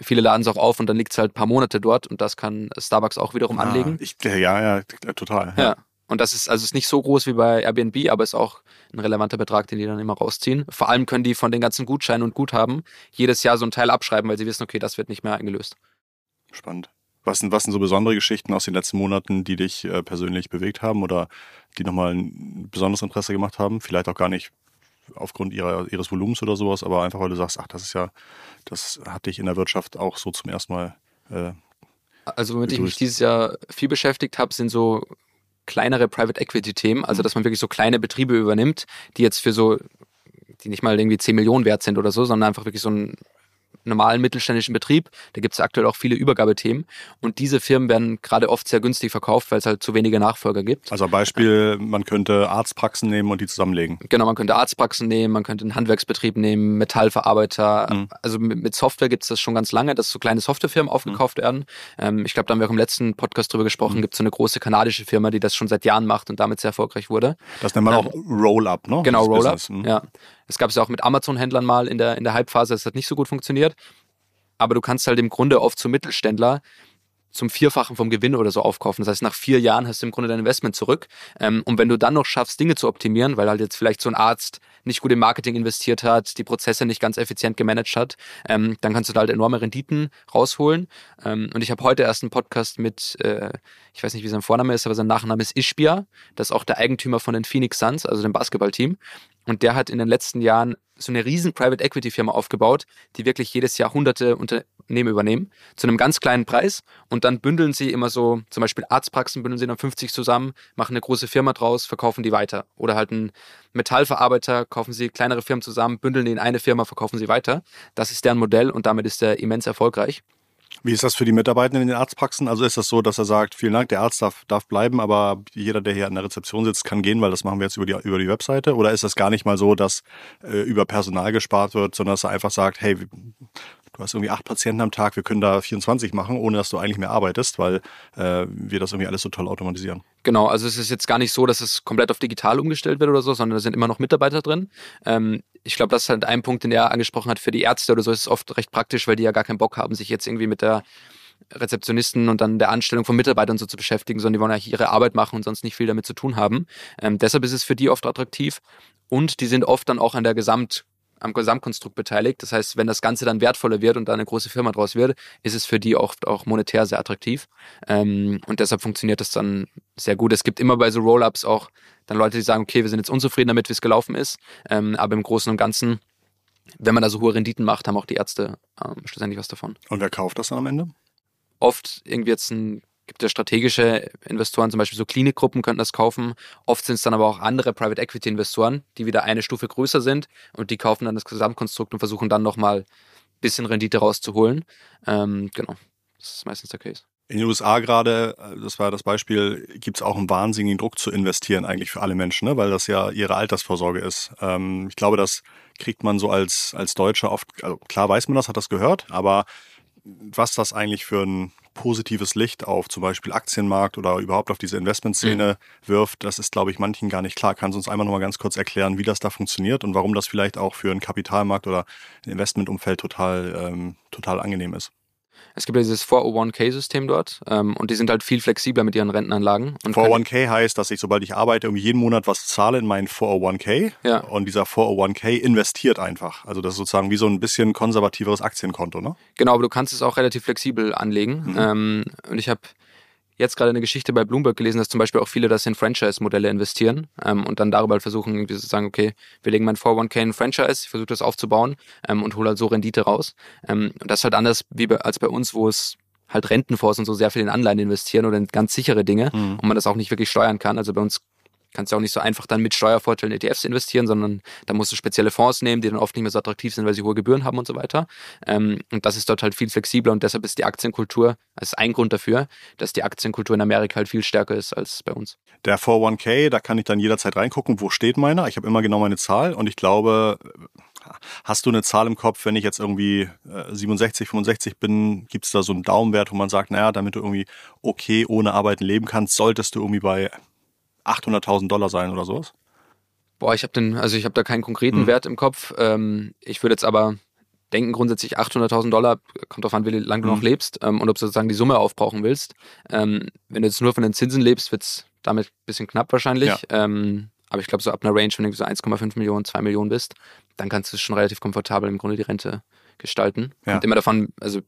Viele laden es auch auf und dann liegt es halt ein paar Monate dort und das kann Starbucks auch wiederum ah, anlegen.
Ich, ja, ja, total.
Ja. ja. Und das ist also ist nicht so groß wie bei Airbnb, aber ist auch ein relevanter Betrag, den die dann immer rausziehen. Vor allem können die von den ganzen Gutscheinen und Guthaben jedes Jahr so einen Teil abschreiben, weil sie wissen, okay, das wird nicht mehr eingelöst.
Spannend. Was sind, was sind so besondere Geschichten aus den letzten Monaten, die dich äh, persönlich bewegt haben oder die nochmal ein besonderes Interesse gemacht haben? Vielleicht auch gar nicht aufgrund ihrer, ihres Volumens oder sowas, aber einfach weil du sagst, ach, das ist ja, das hatte ich in der Wirtschaft auch so zum ersten Mal. Äh,
also womit ich mich dieses Jahr viel beschäftigt habe, sind so kleinere Private Equity Themen, also mhm. dass man wirklich so kleine Betriebe übernimmt, die jetzt für so, die nicht mal irgendwie 10 Millionen wert sind oder so, sondern einfach wirklich so ein normalen mittelständischen Betrieb. Da gibt es aktuell auch viele Übergabethemen. Und diese Firmen werden gerade oft sehr günstig verkauft, weil es halt zu wenige Nachfolger gibt.
Also Beispiel, man könnte Arztpraxen nehmen und die zusammenlegen.
Genau, man könnte Arztpraxen nehmen, man könnte einen Handwerksbetrieb nehmen, Metallverarbeiter. Mhm. Also mit Software gibt es das schon ganz lange, dass so kleine Softwarefirmen aufgekauft mhm. werden. Ähm, ich glaube, da haben wir auch im letzten Podcast drüber gesprochen, mhm. gibt es so eine große kanadische Firma, die das schon seit Jahren macht und damit sehr erfolgreich wurde.
Das nennt man ähm, auch Roll-Up, ne?
Genau, Roll-Up, mhm. ja. Es gab es ja auch mit Amazon-Händlern mal in der, in der Halbphase, das hat nicht so gut funktioniert. Aber du kannst halt im Grunde oft zum Mittelständler zum Vierfachen vom Gewinn oder so aufkaufen. Das heißt, nach vier Jahren hast du im Grunde dein Investment zurück. Ähm, und wenn du dann noch schaffst, Dinge zu optimieren, weil halt jetzt vielleicht so ein Arzt nicht gut im Marketing investiert hat, die Prozesse nicht ganz effizient gemanagt hat, ähm, dann kannst du da halt enorme Renditen rausholen. Ähm, und ich habe heute erst einen Podcast mit, äh, ich weiß nicht, wie sein Vorname ist, aber sein Nachname ist Ishbia. Das ist auch der Eigentümer von den Phoenix Suns, also dem Basketballteam. Und der hat in den letzten Jahren so eine riesen Private Equity Firma aufgebaut, die wirklich jedes Jahr hunderte Unternehmen übernehmen, zu einem ganz kleinen Preis und dann bündeln sie immer so, zum Beispiel Arztpraxen bündeln sie dann 50 zusammen, machen eine große Firma draus, verkaufen die weiter. Oder halt ein Metallverarbeiter, kaufen sie kleinere Firmen zusammen, bündeln die in eine Firma, verkaufen sie weiter. Das ist deren Modell und damit ist er immens erfolgreich.
Wie ist das für die Mitarbeitenden in den Arztpraxen? Also ist das so, dass er sagt, vielen Dank, der Arzt darf, darf bleiben, aber jeder, der hier an der Rezeption sitzt, kann gehen, weil das machen wir jetzt über die, über die Webseite? Oder ist das gar nicht mal so, dass äh, über Personal gespart wird, sondern dass er einfach sagt, hey, du hast irgendwie acht Patienten am Tag, wir können da 24 machen, ohne dass du eigentlich mehr arbeitest, weil äh, wir das irgendwie alles so toll automatisieren.
Genau, also es ist jetzt gar nicht so, dass es komplett auf digital umgestellt wird oder so, sondern da sind immer noch Mitarbeiter drin. Ähm, ich glaube, das ist halt ein Punkt, den er angesprochen hat für die Ärzte oder so, ist es oft recht praktisch, weil die ja gar keinen Bock haben, sich jetzt irgendwie mit der Rezeptionisten und dann der Anstellung von Mitarbeitern so zu beschäftigen, sondern die wollen eigentlich ihre Arbeit machen und sonst nicht viel damit zu tun haben. Ähm, deshalb ist es für die oft attraktiv und die sind oft dann auch an der Gesamt am Gesamtkonstrukt beteiligt. Das heißt, wenn das Ganze dann wertvoller wird und da eine große Firma draus wird, ist es für die oft auch monetär sehr attraktiv. Ähm, und deshalb funktioniert das dann sehr gut. Es gibt immer bei so Roll-Ups auch dann Leute, die sagen, okay, wir sind jetzt unzufrieden damit, wie es gelaufen ist. Ähm, aber im Großen und Ganzen, wenn man da so hohe Renditen macht, haben auch die Ärzte ähm, schlussendlich was davon.
Und wer kauft das dann am Ende?
Oft irgendwie jetzt ein gibt ja strategische Investoren, zum Beispiel so Klinikgruppen könnten das kaufen. Oft sind es dann aber auch andere Private Equity Investoren, die wieder eine Stufe größer sind und die kaufen dann das Gesamtkonstrukt und versuchen dann nochmal ein bisschen Rendite rauszuholen. Ähm, genau, das ist meistens der Case.
In den USA gerade, das war das Beispiel, gibt es auch einen wahnsinnigen Druck zu investieren eigentlich für alle Menschen, ne? weil das ja ihre Altersvorsorge ist. Ähm, ich glaube, das kriegt man so als, als Deutscher oft, also klar weiß man das, hat das gehört, aber was das eigentlich für ein positives Licht auf zum Beispiel Aktienmarkt oder überhaupt auf diese Investmentszene mhm. wirft, das ist, glaube ich, manchen gar nicht klar. Kannst du uns einmal nochmal ganz kurz erklären, wie das da funktioniert und warum das vielleicht auch für einen Kapitalmarkt oder ein Investmentumfeld total, ähm, total angenehm ist?
Es gibt ja dieses 401k-System dort ähm, und die sind halt viel flexibler mit ihren Rentenanlagen.
401k heißt, dass ich, sobald ich arbeite, irgendwie jeden Monat was zahle in meinen 401k ja. und dieser 401k investiert einfach. Also das ist sozusagen wie so ein bisschen konservativeres Aktienkonto, ne?
Genau, aber du kannst es auch relativ flexibel anlegen. Mhm. Ähm, und ich habe jetzt gerade eine Geschichte bei Bloomberg gelesen, dass zum Beispiel auch viele das in Franchise-Modelle investieren ähm, und dann darüber halt versuchen, irgendwie zu sagen, okay, wir legen mein 401k in Franchise, ich versuche das aufzubauen ähm, und hole halt so Rendite raus. Ähm, und das ist halt anders wie bei, als bei uns, wo es halt Rentenfonds und so sehr viel in Anleihen investieren oder in ganz sichere Dinge mhm. und man das auch nicht wirklich steuern kann. Also bei uns kannst du auch nicht so einfach dann mit Steuervorteilen ETFs investieren, sondern da musst du spezielle Fonds nehmen, die dann oft nicht mehr so attraktiv sind, weil sie hohe Gebühren haben und so weiter. Ähm, und das ist dort halt viel flexibler und deshalb ist die Aktienkultur, das ist ein Grund dafür, dass die Aktienkultur in Amerika halt viel stärker ist als bei uns.
Der 401k, da kann ich dann jederzeit reingucken, wo steht meiner. Ich habe immer genau meine Zahl und ich glaube, Hast du eine Zahl im Kopf, wenn ich jetzt irgendwie 67, 65 bin, gibt es da so einen Daumenwert, wo man sagt, naja, damit du irgendwie okay ohne Arbeiten leben kannst, solltest du irgendwie bei 800.000 Dollar sein oder sowas?
Boah, ich habe den, also ich habe da keinen konkreten hm. Wert im Kopf. Ähm, ich würde jetzt aber denken grundsätzlich 800.000 Dollar, kommt darauf an, wie lange du noch hm. lebst ähm, und ob du sozusagen die Summe aufbrauchen willst. Ähm, wenn du jetzt nur von den Zinsen lebst, wird es damit ein bisschen knapp wahrscheinlich. Ja. Ähm, aber ich glaube, so ab einer Range, wenn du so 1,5 Millionen, 2 Millionen bist, dann kannst du schon relativ komfortabel im Grunde die Rente gestalten. Ja. Kommt immer davon, also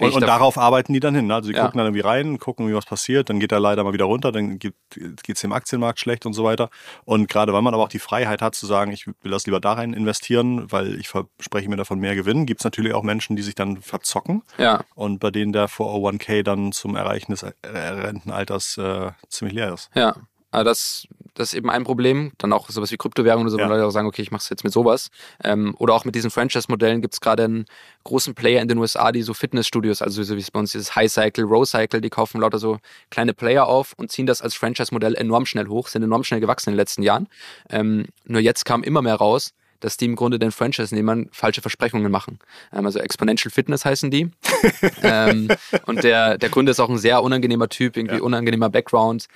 und, und darauf arbeiten die dann hin. Ne? Also die ja. gucken dann irgendwie rein, gucken, wie was passiert, dann geht er leider mal wieder runter, dann geht es dem Aktienmarkt schlecht und so weiter. Und gerade weil man aber auch die Freiheit hat zu sagen, ich will das lieber da rein investieren, weil ich verspreche mir davon mehr Gewinn, gibt es natürlich auch Menschen, die sich dann verzocken
ja.
und bei denen der 401k dann zum Erreichen des Rentenalters äh, ziemlich leer ist.
Ja, aber das, das ist eben ein Problem. Dann auch sowas wie Kryptowährungen oder so, ja. wo Leute auch sagen, okay, ich mache es jetzt mit sowas. Ähm, oder auch mit diesen Franchise-Modellen gibt es gerade einen großen Player in den USA, die so Fitnessstudios, also so wie es bei uns dieses High Cycle, Row Cycle, die kaufen lauter so kleine Player auf und ziehen das als Franchise-Modell enorm schnell hoch, sind enorm schnell gewachsen in den letzten Jahren. Ähm, nur jetzt kam immer mehr raus, dass die im Grunde den Franchise-Nehmern falsche Versprechungen machen. Ähm, also Exponential Fitness heißen die. ähm, und der, der Kunde ist auch ein sehr unangenehmer Typ, irgendwie ja. unangenehmer Background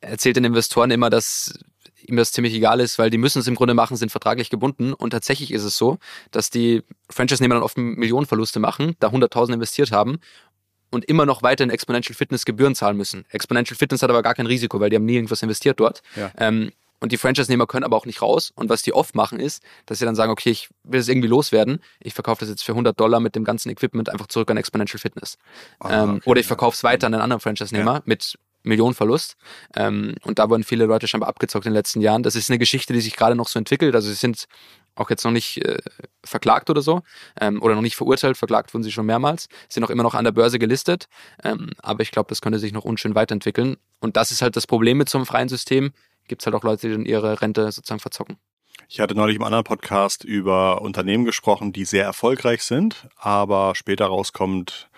erzählt den Investoren immer, dass ihm das ziemlich egal ist, weil die müssen es im Grunde machen, sind vertraglich gebunden. Und tatsächlich ist es so, dass die Franchise-Nehmer dann oft Millionenverluste machen, da 100.000 investiert haben und immer noch weiter in Exponential Fitness Gebühren zahlen müssen. Exponential Fitness hat aber gar kein Risiko, weil die haben nie irgendwas investiert dort. Ja. Ähm, und die Franchise-Nehmer können aber auch nicht raus. Und was die oft machen ist, dass sie dann sagen, okay, ich will es irgendwie loswerden. Ich verkaufe das jetzt für 100 Dollar mit dem ganzen Equipment einfach zurück an Exponential Fitness. Ähm, okay, oder ich verkaufe es weiter an einen anderen Franchise-Nehmer ja. mit Millionenverlust. Ähm, und da wurden viele Leute scheinbar abgezockt in den letzten Jahren. Das ist eine Geschichte, die sich gerade noch so entwickelt. Also sie sind auch jetzt noch nicht äh, verklagt oder so ähm, oder noch nicht verurteilt. Verklagt wurden sie schon mehrmals. Sind auch immer noch an der Börse gelistet. Ähm, aber ich glaube, das könnte sich noch unschön weiterentwickeln. Und das ist halt das Problem mit so einem freien System. Gibt es halt auch Leute, die dann ihre Rente sozusagen verzocken.
Ich hatte neulich im anderen Podcast über Unternehmen gesprochen, die sehr erfolgreich sind, aber später rauskommt,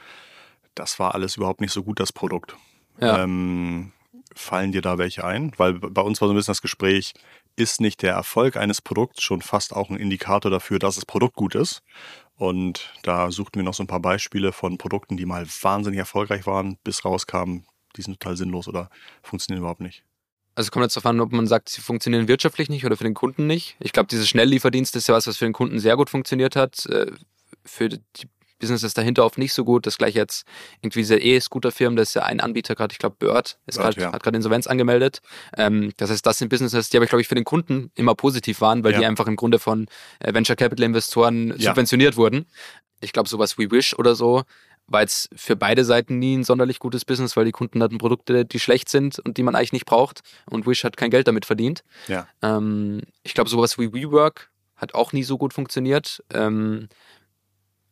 das war alles überhaupt nicht so gut, das Produkt. Ja. Ähm, fallen dir da welche ein? Weil bei uns war so ein bisschen das Gespräch, ist nicht der Erfolg eines Produkts schon fast auch ein Indikator dafür, dass das Produkt gut ist? Und da suchten wir noch so ein paar Beispiele von Produkten, die mal wahnsinnig erfolgreich waren, bis rauskamen, die sind total sinnlos oder funktionieren überhaupt nicht.
Also es kommt jetzt darauf an, ob man sagt, sie funktionieren wirtschaftlich nicht oder für den Kunden nicht. Ich glaube, diese Schnelllieferdienst ist ja was, was für den Kunden sehr gut funktioniert hat. Äh, für die Businesses dahinter oft nicht so gut. Das gleiche jetzt irgendwie diese E-Scooter-Firmen, das ist ja ein Anbieter gerade, ich glaube Bird, ist Bird, grad, ja. hat gerade Insolvenz angemeldet. Ähm, das heißt, das sind Businesses, die aber, glaube ich, für den Kunden immer positiv waren, weil ja. die einfach im Grunde von äh, Venture Capital Investoren ja. subventioniert wurden. Ich glaube, sowas wie Wish oder so war jetzt für beide Seiten nie ein sonderlich gutes Business, weil die Kunden hatten Produkte, die schlecht sind und die man eigentlich nicht braucht. Und Wish hat kein Geld damit verdient. Ähm, ich glaube, sowas wie WeWork hat auch nie so gut funktioniert. Ähm,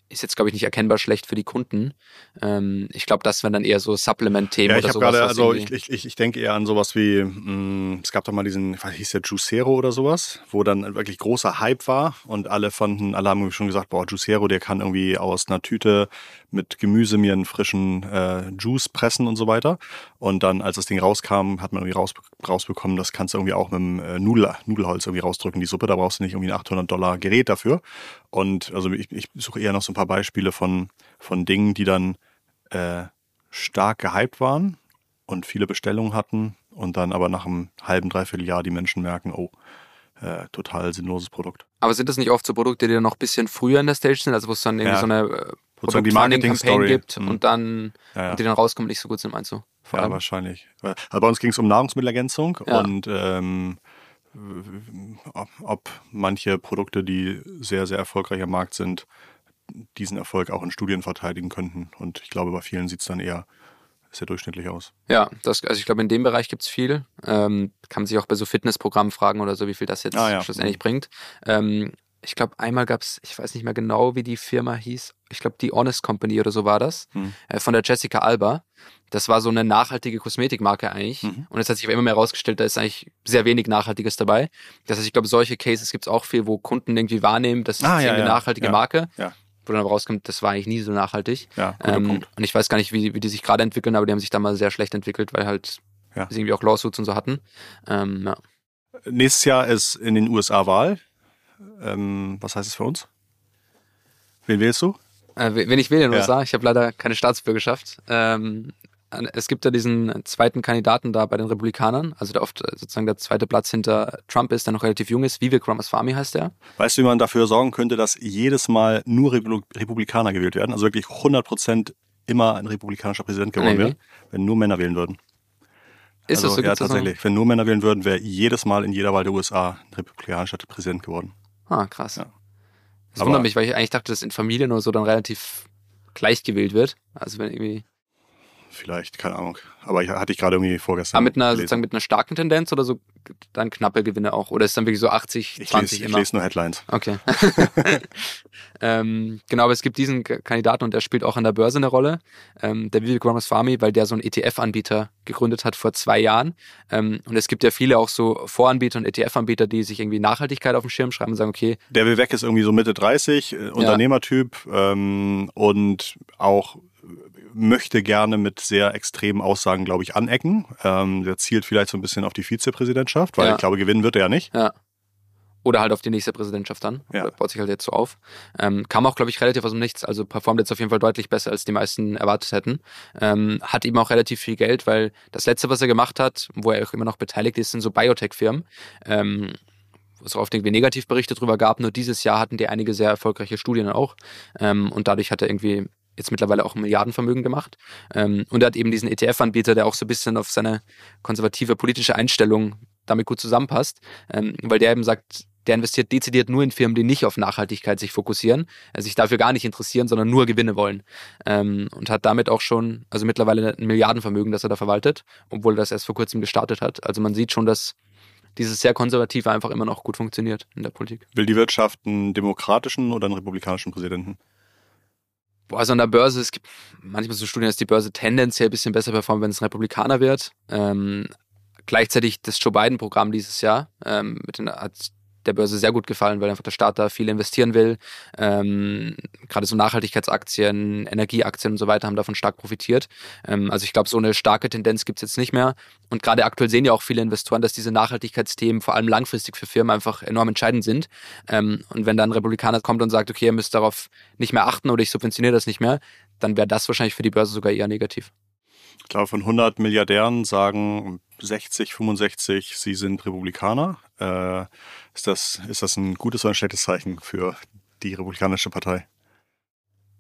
ist jetzt, glaube ich, nicht erkennbar schlecht für die Kunden. Ähm, ich glaube, das wären dann eher so Supplement-Themen
ja, ich oder sowas. Grade, also ich, ich, ich denke eher an sowas wie, mh, mm, es gab doch mal diesen, was hieß der, Juicero oder sowas, wo dann wirklich großer Hype war und alle fanden, alle haben schon gesagt, boah, Juicero, der kann irgendwie aus einer Tüte mit Gemüse mir einen frischen äh, Juice pressen und so weiter. Und dann, als das Ding rauskam, hat man irgendwie raus, rausbekommen, das kannst du irgendwie auch mit dem äh, Nudel, Nudelholz irgendwie rausdrücken, die Suppe, da brauchst du nicht irgendwie ein 800 Dollar Gerät dafür. Und also ich, ich suche eher noch so ein paar Beispiele von, von Dingen, die dann äh, stark gehypt waren und viele Bestellungen hatten und dann aber nach einem halben, dreiviertel Jahr die Menschen merken, oh, äh, total sinnloses Produkt.
Aber sind das nicht oft so Produkte, die dann noch ein bisschen früher in der Stage sind, also wo es dann irgendwie ja. so eine äh,
Produkt Marketing-Campaign
gibt mhm. und dann ja, ja. Und die dann rauskommen nicht so gut sind, meinst du?
Vor ja, allem? wahrscheinlich. Also bei uns ging es um Nahrungsmittelergänzung und ähm, ob manche Produkte, die sehr, sehr erfolgreich am Markt sind, diesen Erfolg auch in Studien verteidigen könnten. Und ich glaube, bei vielen sieht es dann eher sehr durchschnittlich aus.
Ja, das, also ich glaube, in dem Bereich gibt es viel. Ähm, kann man sich auch bei so Fitnessprogrammen fragen oder so, wie viel das jetzt ah, ja. schlussendlich mhm. bringt. Ähm, ich glaube, einmal gab es, ich weiß nicht mehr genau, wie die Firma hieß. Ich glaube, die Honest Company oder so war das. Mhm. Äh, von der Jessica Alba. Das war so eine nachhaltige Kosmetikmarke eigentlich. Mhm. Und es hat sich aber immer mehr herausgestellt, da ist eigentlich sehr wenig Nachhaltiges dabei. Das heißt, ich glaube, solche Cases gibt es auch viel, wo Kunden irgendwie wahrnehmen, das ist ah, ja, eine ja. nachhaltige ja. Marke. Wo dann aber rauskommt, das war eigentlich nie so nachhaltig. Ja, ähm, Und ich weiß gar nicht, wie, wie die sich gerade entwickeln, aber die haben sich da mal sehr schlecht entwickelt, weil halt ja. sie irgendwie auch Lawsuits und so hatten. Ähm.
Nächstes Jahr ist in den USA Wahl. Ähm, was heißt es für uns? Wen wählst du?
Äh, wenn ich wähle in den ja. USA, ich habe leider keine Staatsbürgerschaft. Ähm, es gibt ja diesen zweiten Kandidaten da bei den Republikanern, also der oft äh, sozusagen der zweite Platz hinter Trump ist, der noch relativ jung ist. Vivek Ramaswamy heißt der.
Weißt du, wie man dafür sorgen könnte, dass jedes Mal nur Republikaner gewählt werden? Also wirklich 100 Prozent immer ein republikanischer Präsident geworden wäre, wenn nur Männer wählen würden. Ist also, das so? Ja, tatsächlich. Wenn nur Männer wählen würden, wäre jedes Mal in jeder Wahl der USA ein republikanischer Präsident geworden.
Ah, krass. Ja. Das Aber wundert mich, weil ich eigentlich dachte, dass in Familien oder so dann relativ gleich gewählt wird. Also wenn irgendwie
vielleicht, keine Ahnung. Aber ich, hatte ich gerade irgendwie vorgestern.
Aber mit einer, sozusagen mit einer starken Tendenz oder so dann knappe Gewinne auch? Oder ist es dann wirklich so 80,
ich
20
lese, immer? Ich lese nur Headlines.
Okay. ähm, genau, aber es gibt diesen Kandidaten und der spielt auch an der Börse eine Rolle. Ähm, der Vivek Ramaswamy, weil der so einen ETF-Anbieter gegründet hat vor zwei Jahren. Ähm, und es gibt ja viele auch so Voranbieter und ETF-Anbieter, die sich irgendwie Nachhaltigkeit auf den Schirm schreiben und sagen, okay.
Der Vivek ist irgendwie so Mitte 30, äh, Unternehmertyp ähm, und auch möchte gerne mit sehr extremen Aussagen, glaube ich, anecken. Ähm, der zielt vielleicht so ein bisschen auf die Vizepräsidentschaft, weil ja. ich glaube, gewinnen wird er ja nicht.
Ja. Oder halt auf die nächste Präsidentschaft dann. Ja. Baut sich halt jetzt so auf. Ähm, kam auch, glaube ich, relativ aus dem Nichts. Also performt jetzt auf jeden Fall deutlich besser, als die meisten erwartet hätten. Ähm, hat eben auch relativ viel Geld, weil das letzte, was er gemacht hat, wo er auch immer noch beteiligt ist, sind so Biotech-Firmen. Ähm, wo es auch oft irgendwie Negativberichte drüber gab. Nur dieses Jahr hatten die einige sehr erfolgreiche Studien auch. Ähm, und dadurch hat er irgendwie jetzt mittlerweile auch ein Milliardenvermögen gemacht. Ähm, und er hat eben diesen ETF-Anbieter, der auch so ein bisschen auf seine konservative politische Einstellung damit gut zusammenpasst, ähm, weil der eben sagt, der investiert dezidiert nur in Firmen, die nicht auf Nachhaltigkeit sich fokussieren, also sich dafür gar nicht interessieren, sondern nur Gewinne wollen. Ähm, und hat damit auch schon, also mittlerweile ein Milliardenvermögen, das er da verwaltet, obwohl er das erst vor kurzem gestartet hat. Also man sieht schon, dass dieses sehr konservative einfach immer noch gut funktioniert in der Politik.
Will die Wirtschaft einen demokratischen oder einen republikanischen Präsidenten?
Also an der Börse, es gibt manchmal so Studien, dass die Börse tendenziell ein bisschen besser performt, wenn es ein Republikaner wird. Ähm, gleichzeitig das Joe Biden-Programm dieses Jahr ähm, mit den, hat der Börse sehr gut gefallen, weil einfach der Staat da viel investieren will. Ähm, Gerade so Nachhaltigkeitsaktien, Energieaktien und so weiter haben davon stark profitiert. Ähm, also ich glaube, so eine starke Tendenz gibt es jetzt nicht mehr. Und gerade aktuell sehen ja auch viele Investoren, dass diese Nachhaltigkeitsthemen vor allem langfristig für Firmen einfach enorm entscheidend sind. Ähm, und wenn dann ein Republikaner kommt und sagt, okay, ihr müsst darauf nicht mehr achten oder ich subventioniere das nicht mehr, dann wäre das wahrscheinlich für die Börse sogar eher negativ.
Ich glaube, von 100 Milliardären sagen 60, 65, sie sind Republikaner. Äh, ist, das, ist das ein gutes oder ein schlechtes Zeichen für die Republikanische Partei?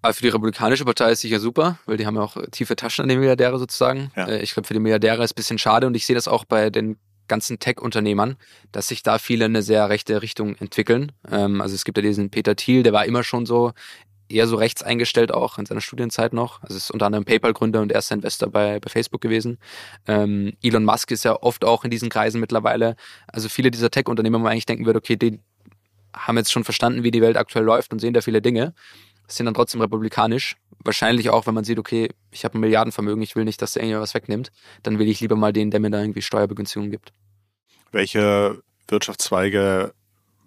Aber für die Republikanische Partei ist sicher super, weil die haben ja auch tiefe Taschen an die Milliardäre sozusagen. Ja. Äh, ich glaube, für die Milliardäre ist es ein bisschen schade und ich sehe das auch bei den ganzen Tech-Unternehmern, dass sich da viele in eine sehr rechte Richtung entwickeln. Ähm, also es gibt ja diesen Peter Thiel, der war immer schon so eher so rechts eingestellt auch in seiner Studienzeit noch. Also ist unter anderem PayPal-Gründer und erster Investor bei, bei Facebook gewesen. Ähm, Elon Musk ist ja oft auch in diesen Kreisen mittlerweile. Also viele dieser Tech-Unternehmer, wo man eigentlich denken würde, okay, die haben jetzt schon verstanden, wie die Welt aktuell läuft und sehen da viele Dinge, sind dann trotzdem republikanisch. Wahrscheinlich auch, wenn man sieht, okay, ich habe ein Milliardenvermögen, ich will nicht, dass der irgendjemand was wegnimmt, dann will ich lieber mal den, der mir da irgendwie Steuerbegünstigungen gibt.
Welche Wirtschaftszweige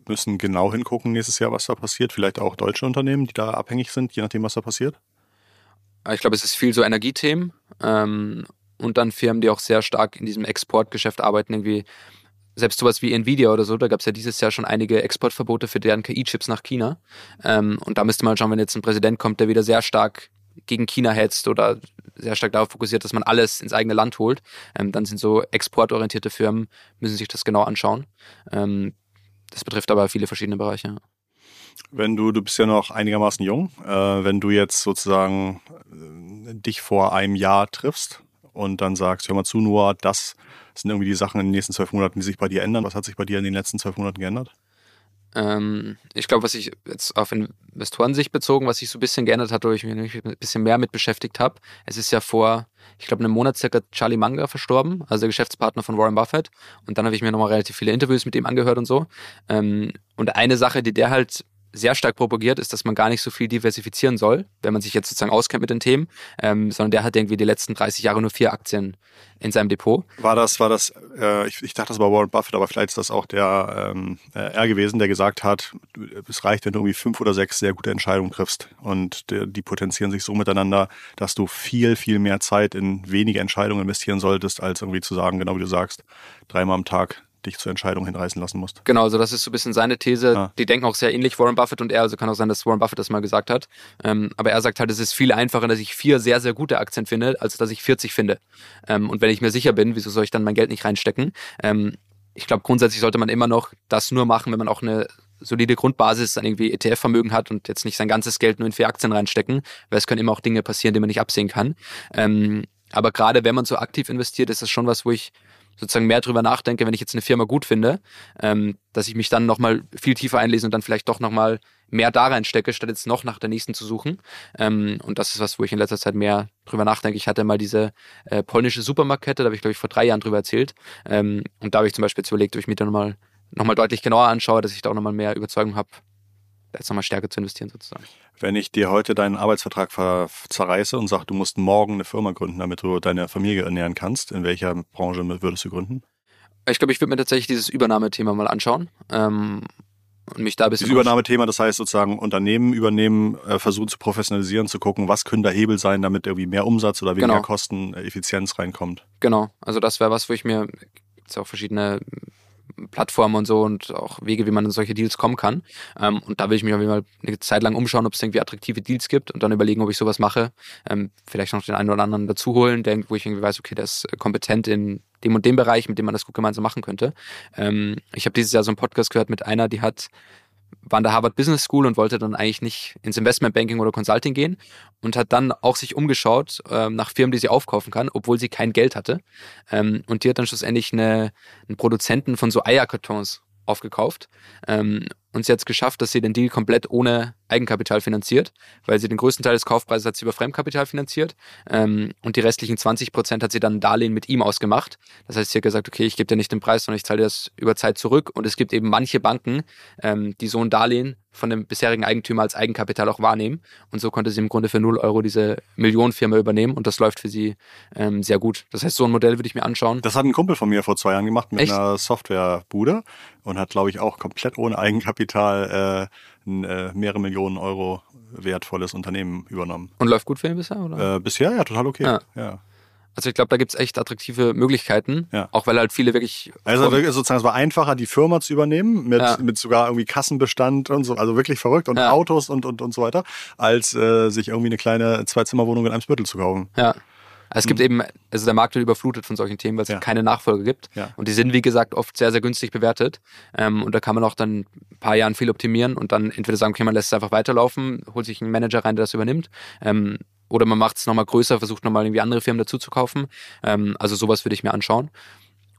müssen genau hingucken nächstes Jahr, was da passiert. Vielleicht auch deutsche Unternehmen, die da abhängig sind, je nachdem, was da passiert.
Ich glaube, es ist viel so Energiethemen ähm, und dann Firmen, die auch sehr stark in diesem Exportgeschäft arbeiten, irgendwie selbst sowas wie Nvidia oder so, da gab es ja dieses Jahr schon einige Exportverbote für deren KI-Chips nach China. Ähm, und da müsste man schauen, wenn jetzt ein Präsident kommt, der wieder sehr stark gegen China hetzt oder sehr stark darauf fokussiert, dass man alles ins eigene Land holt, ähm, dann sind so exportorientierte Firmen, müssen sich das genau anschauen. Ähm, das betrifft aber viele verschiedene Bereiche.
Wenn du, du bist ja noch einigermaßen jung, äh, wenn du jetzt sozusagen äh, dich vor einem Jahr triffst und dann sagst, hör mal zu, nur das sind irgendwie die Sachen in den nächsten zwölf Monaten, die sich bei dir ändern. Was hat sich bei dir in den letzten zwölf Monaten geändert?
Ähm, ich glaube, was ich jetzt auf Investorensicht bezogen, was sich so ein bisschen geändert hat, wo ich mich ein bisschen mehr mit beschäftigt habe. Es ist ja vor, ich glaube, einem Monat circa Charlie Munger verstorben, also der Geschäftspartner von Warren Buffett. Und dann habe ich mir nochmal relativ viele Interviews mit ihm angehört und so. Ähm, und eine Sache, die der halt sehr stark propagiert, ist, dass man gar nicht so viel diversifizieren soll, wenn man sich jetzt sozusagen auskennt mit den Themen, ähm, sondern der hat irgendwie die letzten 30 Jahre nur vier Aktien in seinem Depot.
War das, war das, äh, ich, ich dachte, das war Warren Buffett, aber vielleicht ist das auch der ähm, äh, er gewesen, der gesagt hat, es reicht, wenn du irgendwie fünf oder sechs sehr gute Entscheidungen triffst und die, die potenzieren sich so miteinander, dass du viel, viel mehr Zeit in wenige Entscheidungen investieren solltest, als irgendwie zu sagen, genau wie du sagst, dreimal am Tag dich zur Entscheidung hinreißen lassen musst.
Genau, also das ist so ein bisschen seine These. Ja. Die denken auch sehr ähnlich, Warren Buffett und er. Also kann auch sein, dass Warren Buffett das mal gesagt hat. Ähm, aber er sagt halt, es ist viel einfacher, dass ich vier sehr, sehr gute Aktien finde, als dass ich 40 finde. Ähm, und wenn ich mir sicher bin, wieso soll ich dann mein Geld nicht reinstecken? Ähm, ich glaube, grundsätzlich sollte man immer noch das nur machen, wenn man auch eine solide Grundbasis an irgendwie ETF-Vermögen hat und jetzt nicht sein ganzes Geld nur in vier Aktien reinstecken, weil es können immer auch Dinge passieren, die man nicht absehen kann. Ähm, aber gerade wenn man so aktiv investiert, ist das schon was, wo ich sozusagen mehr drüber nachdenke, wenn ich jetzt eine Firma gut finde, ähm, dass ich mich dann nochmal viel tiefer einlese und dann vielleicht doch nochmal mehr da reinstecke, statt jetzt noch nach der nächsten zu suchen. Ähm, und das ist was, wo ich in letzter Zeit mehr drüber nachdenke. Ich hatte mal diese äh, polnische Supermarktkette, da habe ich, glaube ich, vor drei Jahren drüber erzählt. Ähm, und da habe ich zum Beispiel jetzt überlegt, ob ich mir dann nochmal noch mal deutlich genauer anschaue, dass ich da auch nochmal mehr Überzeugung habe, jetzt nochmal stärker zu investieren sozusagen.
Wenn ich dir heute deinen Arbeitsvertrag zerreiße und sage, du musst morgen eine Firma gründen, damit du deine Familie ernähren kannst, in welcher Branche würdest du gründen?
Ich glaube, ich würde mir tatsächlich dieses Übernahmethema mal anschauen. Ähm, und mich da ein bisschen.
Dieses Übernahmethema, das heißt sozusagen Unternehmen übernehmen, äh, versuchen zu professionalisieren, zu gucken, was können da Hebel sein, damit irgendwie mehr Umsatz oder weniger genau. Kosten, äh, Effizienz reinkommt.
Genau, also das wäre was, wo ich mir, gibt es ja auch verschiedene Plattformen und so und auch Wege, wie man in solche Deals kommen kann. Ähm, und da will ich mich auf jeden Fall eine Zeit lang umschauen, ob es irgendwie attraktive Deals gibt und dann überlegen, ob ich sowas mache. Ähm, vielleicht noch den einen oder anderen dazu holen, der, wo ich irgendwie weiß, okay, der ist kompetent in dem und dem Bereich, mit dem man das gut gemeinsam machen könnte. Ähm, ich habe dieses Jahr so einen Podcast gehört mit einer, die hat war an der Harvard Business School und wollte dann eigentlich nicht ins Investmentbanking oder Consulting gehen und hat dann auch sich umgeschaut ähm, nach Firmen, die sie aufkaufen kann, obwohl sie kein Geld hatte. Ähm, und die hat dann schlussendlich eine, einen Produzenten von so Eierkartons aufgekauft. Ähm, und sie hat es geschafft, dass sie den Deal komplett ohne Eigenkapital finanziert, weil sie den größten Teil des Kaufpreises hat sie über Fremdkapital finanziert ähm, und die restlichen 20 Prozent hat sie dann ein Darlehen mit ihm ausgemacht. Das heißt, sie hat gesagt, okay, ich gebe dir nicht den Preis, sondern ich zahle dir das über Zeit zurück. Und es gibt eben manche Banken, ähm, die so ein Darlehen von dem bisherigen Eigentümer als Eigenkapital auch wahrnehmen. Und so konnte sie im Grunde für 0 Euro diese Millionenfirma übernehmen und das läuft für sie ähm, sehr gut. Das heißt, so ein Modell würde ich mir anschauen.
Das hat ein Kumpel von mir vor zwei Jahren gemacht mit Echt? einer Softwarebude und hat, glaube ich, auch komplett ohne Eigenkapital äh, ein äh, mehrere Millionen Euro wertvolles Unternehmen übernommen.
Und läuft gut für ihn bisher, oder?
Äh, bisher ja, total okay. Ja. ja.
Also ich glaube, da gibt es echt attraktive Möglichkeiten, ja. auch weil halt viele wirklich.
Also sozusagen, es war einfacher, die Firma zu übernehmen, mit, ja. mit sogar irgendwie Kassenbestand und so, also wirklich verrückt und ja. Autos und, und, und so weiter, als äh, sich irgendwie eine kleine Zwei-Zimmer-Wohnung in Eimsbüttel zu kaufen.
Ja. Es gibt mhm. eben, also der Markt wird überflutet von solchen Themen, weil es ja. keine Nachfolge gibt. Ja. Und die sind, wie gesagt, oft sehr, sehr günstig bewertet. Ähm, und da kann man auch dann ein paar Jahren viel optimieren und dann entweder sagen, okay, man lässt es einfach weiterlaufen, holt sich einen Manager rein, der das übernimmt. Ähm, oder man macht es nochmal größer, versucht nochmal irgendwie andere Firmen dazu zu kaufen. Ähm, also sowas würde ich mir anschauen.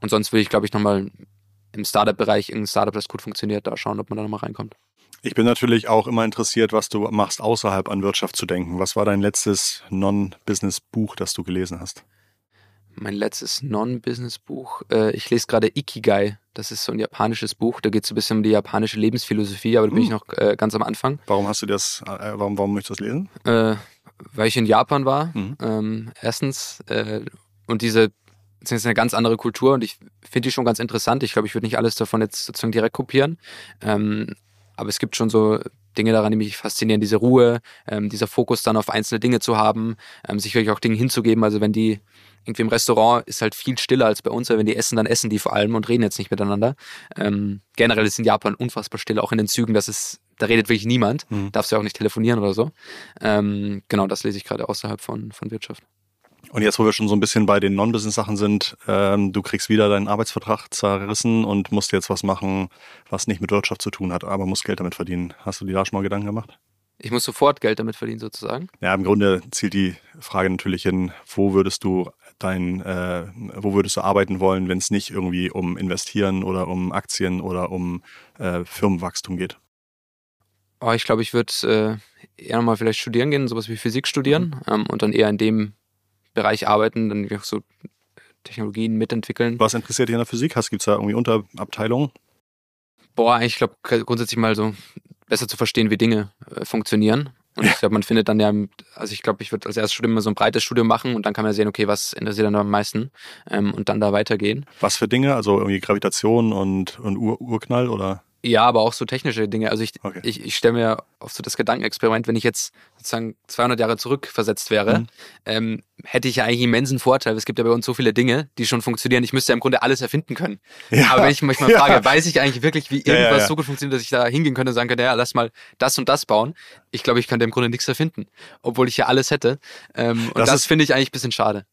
Und sonst würde ich, glaube ich, nochmal im Startup-Bereich irgendein Startup, das gut funktioniert, da schauen, ob man da nochmal reinkommt.
Ich bin natürlich auch immer interessiert, was du machst, außerhalb an Wirtschaft zu denken. Was war dein letztes Non-Business-Buch, das du gelesen hast?
Mein letztes Non-Business-Buch. Äh, ich lese gerade Ikigai. Das ist so ein japanisches Buch. Da geht es ein bisschen um die japanische Lebensphilosophie, aber da bin ich hm. noch äh, ganz am Anfang.
Warum hast du das, äh, warum, warum möchtest du das lesen?
Äh, weil ich in Japan war. Mhm. Ähm, erstens. Äh, und diese das ist eine ganz andere Kultur und ich finde die schon ganz interessant. Ich glaube, ich würde nicht alles davon jetzt sozusagen direkt kopieren. Ähm, aber es gibt schon so Dinge daran, die mich faszinieren. Diese Ruhe, ähm, dieser Fokus dann auf einzelne Dinge zu haben, ähm, sich wirklich auch Dinge hinzugeben. Also wenn die irgendwie im Restaurant ist halt viel stiller als bei uns, weil wenn die essen, dann essen die vor allem und reden jetzt nicht miteinander. Ähm, generell ist in Japan unfassbar still, auch in den Zügen, das ist, da redet wirklich niemand. Mhm. Darfst du ja auch nicht telefonieren oder so. Ähm, genau, das lese ich gerade außerhalb von, von Wirtschaft.
Und jetzt, wo wir schon so ein bisschen bei den Non-Business-Sachen sind, ähm, du kriegst wieder deinen Arbeitsvertrag zerrissen und musst jetzt was machen, was nicht mit Wirtschaft zu tun hat, aber musst Geld damit verdienen. Hast du dir da schon mal Gedanken gemacht?
Ich muss sofort Geld damit verdienen, sozusagen.
Ja, im Grunde zielt die Frage natürlich hin, wo würdest du dein, äh, wo würdest du arbeiten wollen, wenn es nicht irgendwie um Investieren oder um Aktien oder um äh, Firmenwachstum geht?
Oh, ich glaube, ich würde äh, eher nochmal vielleicht studieren gehen, sowas wie Physik studieren mhm. ähm, und dann eher in dem Bereich arbeiten, dann so Technologien mitentwickeln.
Was interessiert dich an der Physik? Gibt es da irgendwie Unterabteilungen?
Boah, ich glaube grundsätzlich mal so besser zu verstehen, wie Dinge äh, funktionieren. Und ich glaube, man findet dann ja, also ich glaube, ich würde als erstes Studium immer so ein breites Studium machen und dann kann man sehen, okay, was interessiert dann am meisten ähm, und dann da weitergehen.
Was für Dinge? Also irgendwie Gravitation und, und Ur Urknall oder?
Ja, aber auch so technische Dinge. Also ich, okay. ich, ich stelle mir oft so das Gedankenexperiment, wenn ich jetzt sozusagen 200 Jahre zurückversetzt wäre, mhm. ähm, hätte ich ja eigentlich immensen Vorteil. Es gibt ja bei uns so viele Dinge, die schon funktionieren. Ich müsste ja im Grunde alles erfinden können. Ja. Aber wenn ich mich mal ja. frage, weiß ich eigentlich wirklich, wie irgendwas ja, so gut funktioniert, dass ich da hingehen könnte und sagen könnte, ja, lass mal das und das bauen. Ich glaube, ich könnte im Grunde nichts erfinden, obwohl ich ja alles hätte. Ähm, und das, das finde ich eigentlich ein bisschen schade.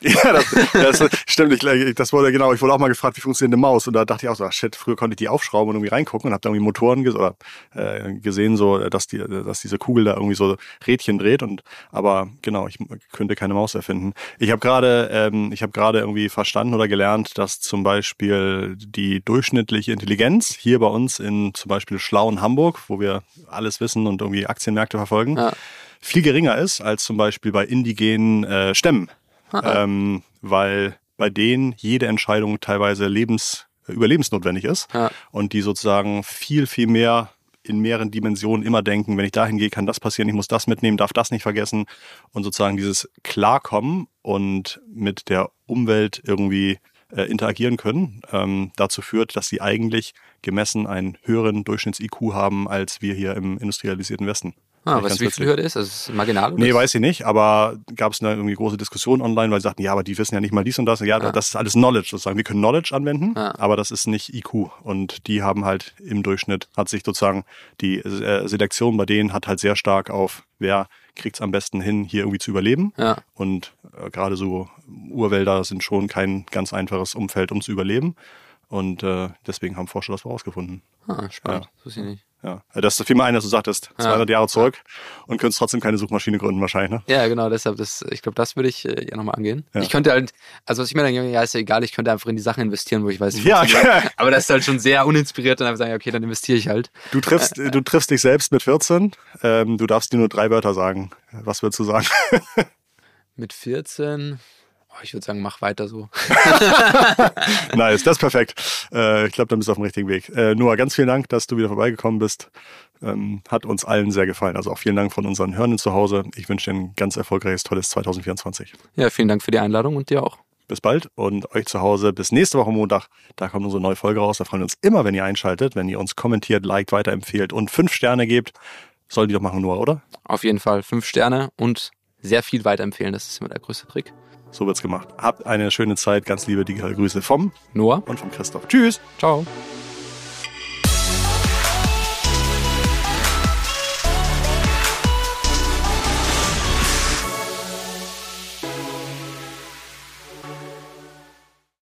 Ja, das, das stimmt. Ich, das wurde genau. Ich wurde auch mal gefragt, wie funktioniert eine Maus, und da dachte ich auch so, ach shit, früher konnte ich die aufschrauben und irgendwie reingucken und habe da irgendwie Motoren ges oder, äh, gesehen, so, dass die, dass diese Kugel da irgendwie so Rädchen dreht. Und aber genau, ich könnte keine Maus erfinden. Ich habe gerade, ähm, ich habe gerade irgendwie verstanden oder gelernt, dass zum Beispiel die durchschnittliche Intelligenz hier bei uns in zum Beispiel schlauen Hamburg, wo wir alles wissen und irgendwie Aktienmärkte verfolgen. Ja viel geringer ist als zum Beispiel bei indigenen äh, Stämmen ähm, weil bei denen jede Entscheidung teilweise lebens, überlebensnotwendig ist ja. und die sozusagen viel, viel mehr in mehreren Dimensionen immer denken, wenn ich dahin gehe, kann das passieren, ich muss das mitnehmen, darf das nicht vergessen und sozusagen dieses Klarkommen und mit der Umwelt irgendwie äh, interagieren können, ähm, dazu führt, dass sie eigentlich gemessen einen höheren Durchschnitts-IQ haben als wir hier im industrialisierten Westen.
Ah, du, wie viel Hürde ist? Also ist marginal?
Nee, weiß ich nicht, aber gab es eine irgendwie große Diskussion online, weil sie sagten, ja, aber die wissen ja nicht mal dies und das. Ja, ah. das ist alles Knowledge sozusagen. Wir können Knowledge anwenden, ah. aber das ist nicht IQ. Und die haben halt im Durchschnitt, hat sich sozusagen die äh, Selektion bei denen hat halt sehr stark auf, wer kriegt es am besten hin, hier irgendwie zu überleben. Ja. Und äh, gerade so Urwälder sind schon kein ganz einfaches Umfeld, um zu überleben. Und äh, deswegen haben Forscher das herausgefunden.
Ah, spannend. Ja. Das wusste ich nicht.
Ja, das ist viel mehr ein, dass du sagtest, 200 Jahre zurück und könntest trotzdem keine Suchmaschine gründen wahrscheinlich, ne?
Ja, genau, deshalb, das, ich glaube, das würde ich äh, ja nochmal angehen.
Ja.
Ich könnte halt, also was ich mir dann denke, ja, ist ja egal, ich könnte einfach in die Sachen investieren, wo ich weiß, wie
Ja,
aber das ist halt schon sehr uninspiriert und einfach sagen, okay, dann investiere ich halt.
Du triffst, du triffst dich selbst mit 14. Ähm, du darfst dir nur drei Wörter sagen. Was würdest du sagen?
Mit 14, oh, ich würde sagen, mach weiter so.
nice, das ist perfekt. Äh, ich glaube, dann bist du auf dem richtigen Weg. Äh, Noah, ganz vielen Dank, dass du wieder vorbeigekommen bist. Ähm, hat uns allen sehr gefallen. Also auch vielen Dank von unseren Hörenden zu Hause. Ich wünsche dir ein ganz erfolgreiches, tolles 2024.
Ja, vielen Dank für die Einladung und dir auch.
Bis bald und euch zu Hause bis nächste Woche Montag. Da kommt unsere neue Folge raus. Da freuen wir uns immer, wenn ihr einschaltet, wenn ihr uns kommentiert, liked, weiterempfehlt und fünf Sterne gebt. Soll die doch machen, Noah, oder?
Auf jeden Fall fünf Sterne und sehr viel weiterempfehlen. Das ist immer der größte Trick.
So wird's gemacht. Habt eine schöne Zeit. Ganz liebe digitale Grüße vom
Noah,
und vom Christoph. Tschüss.
ciao.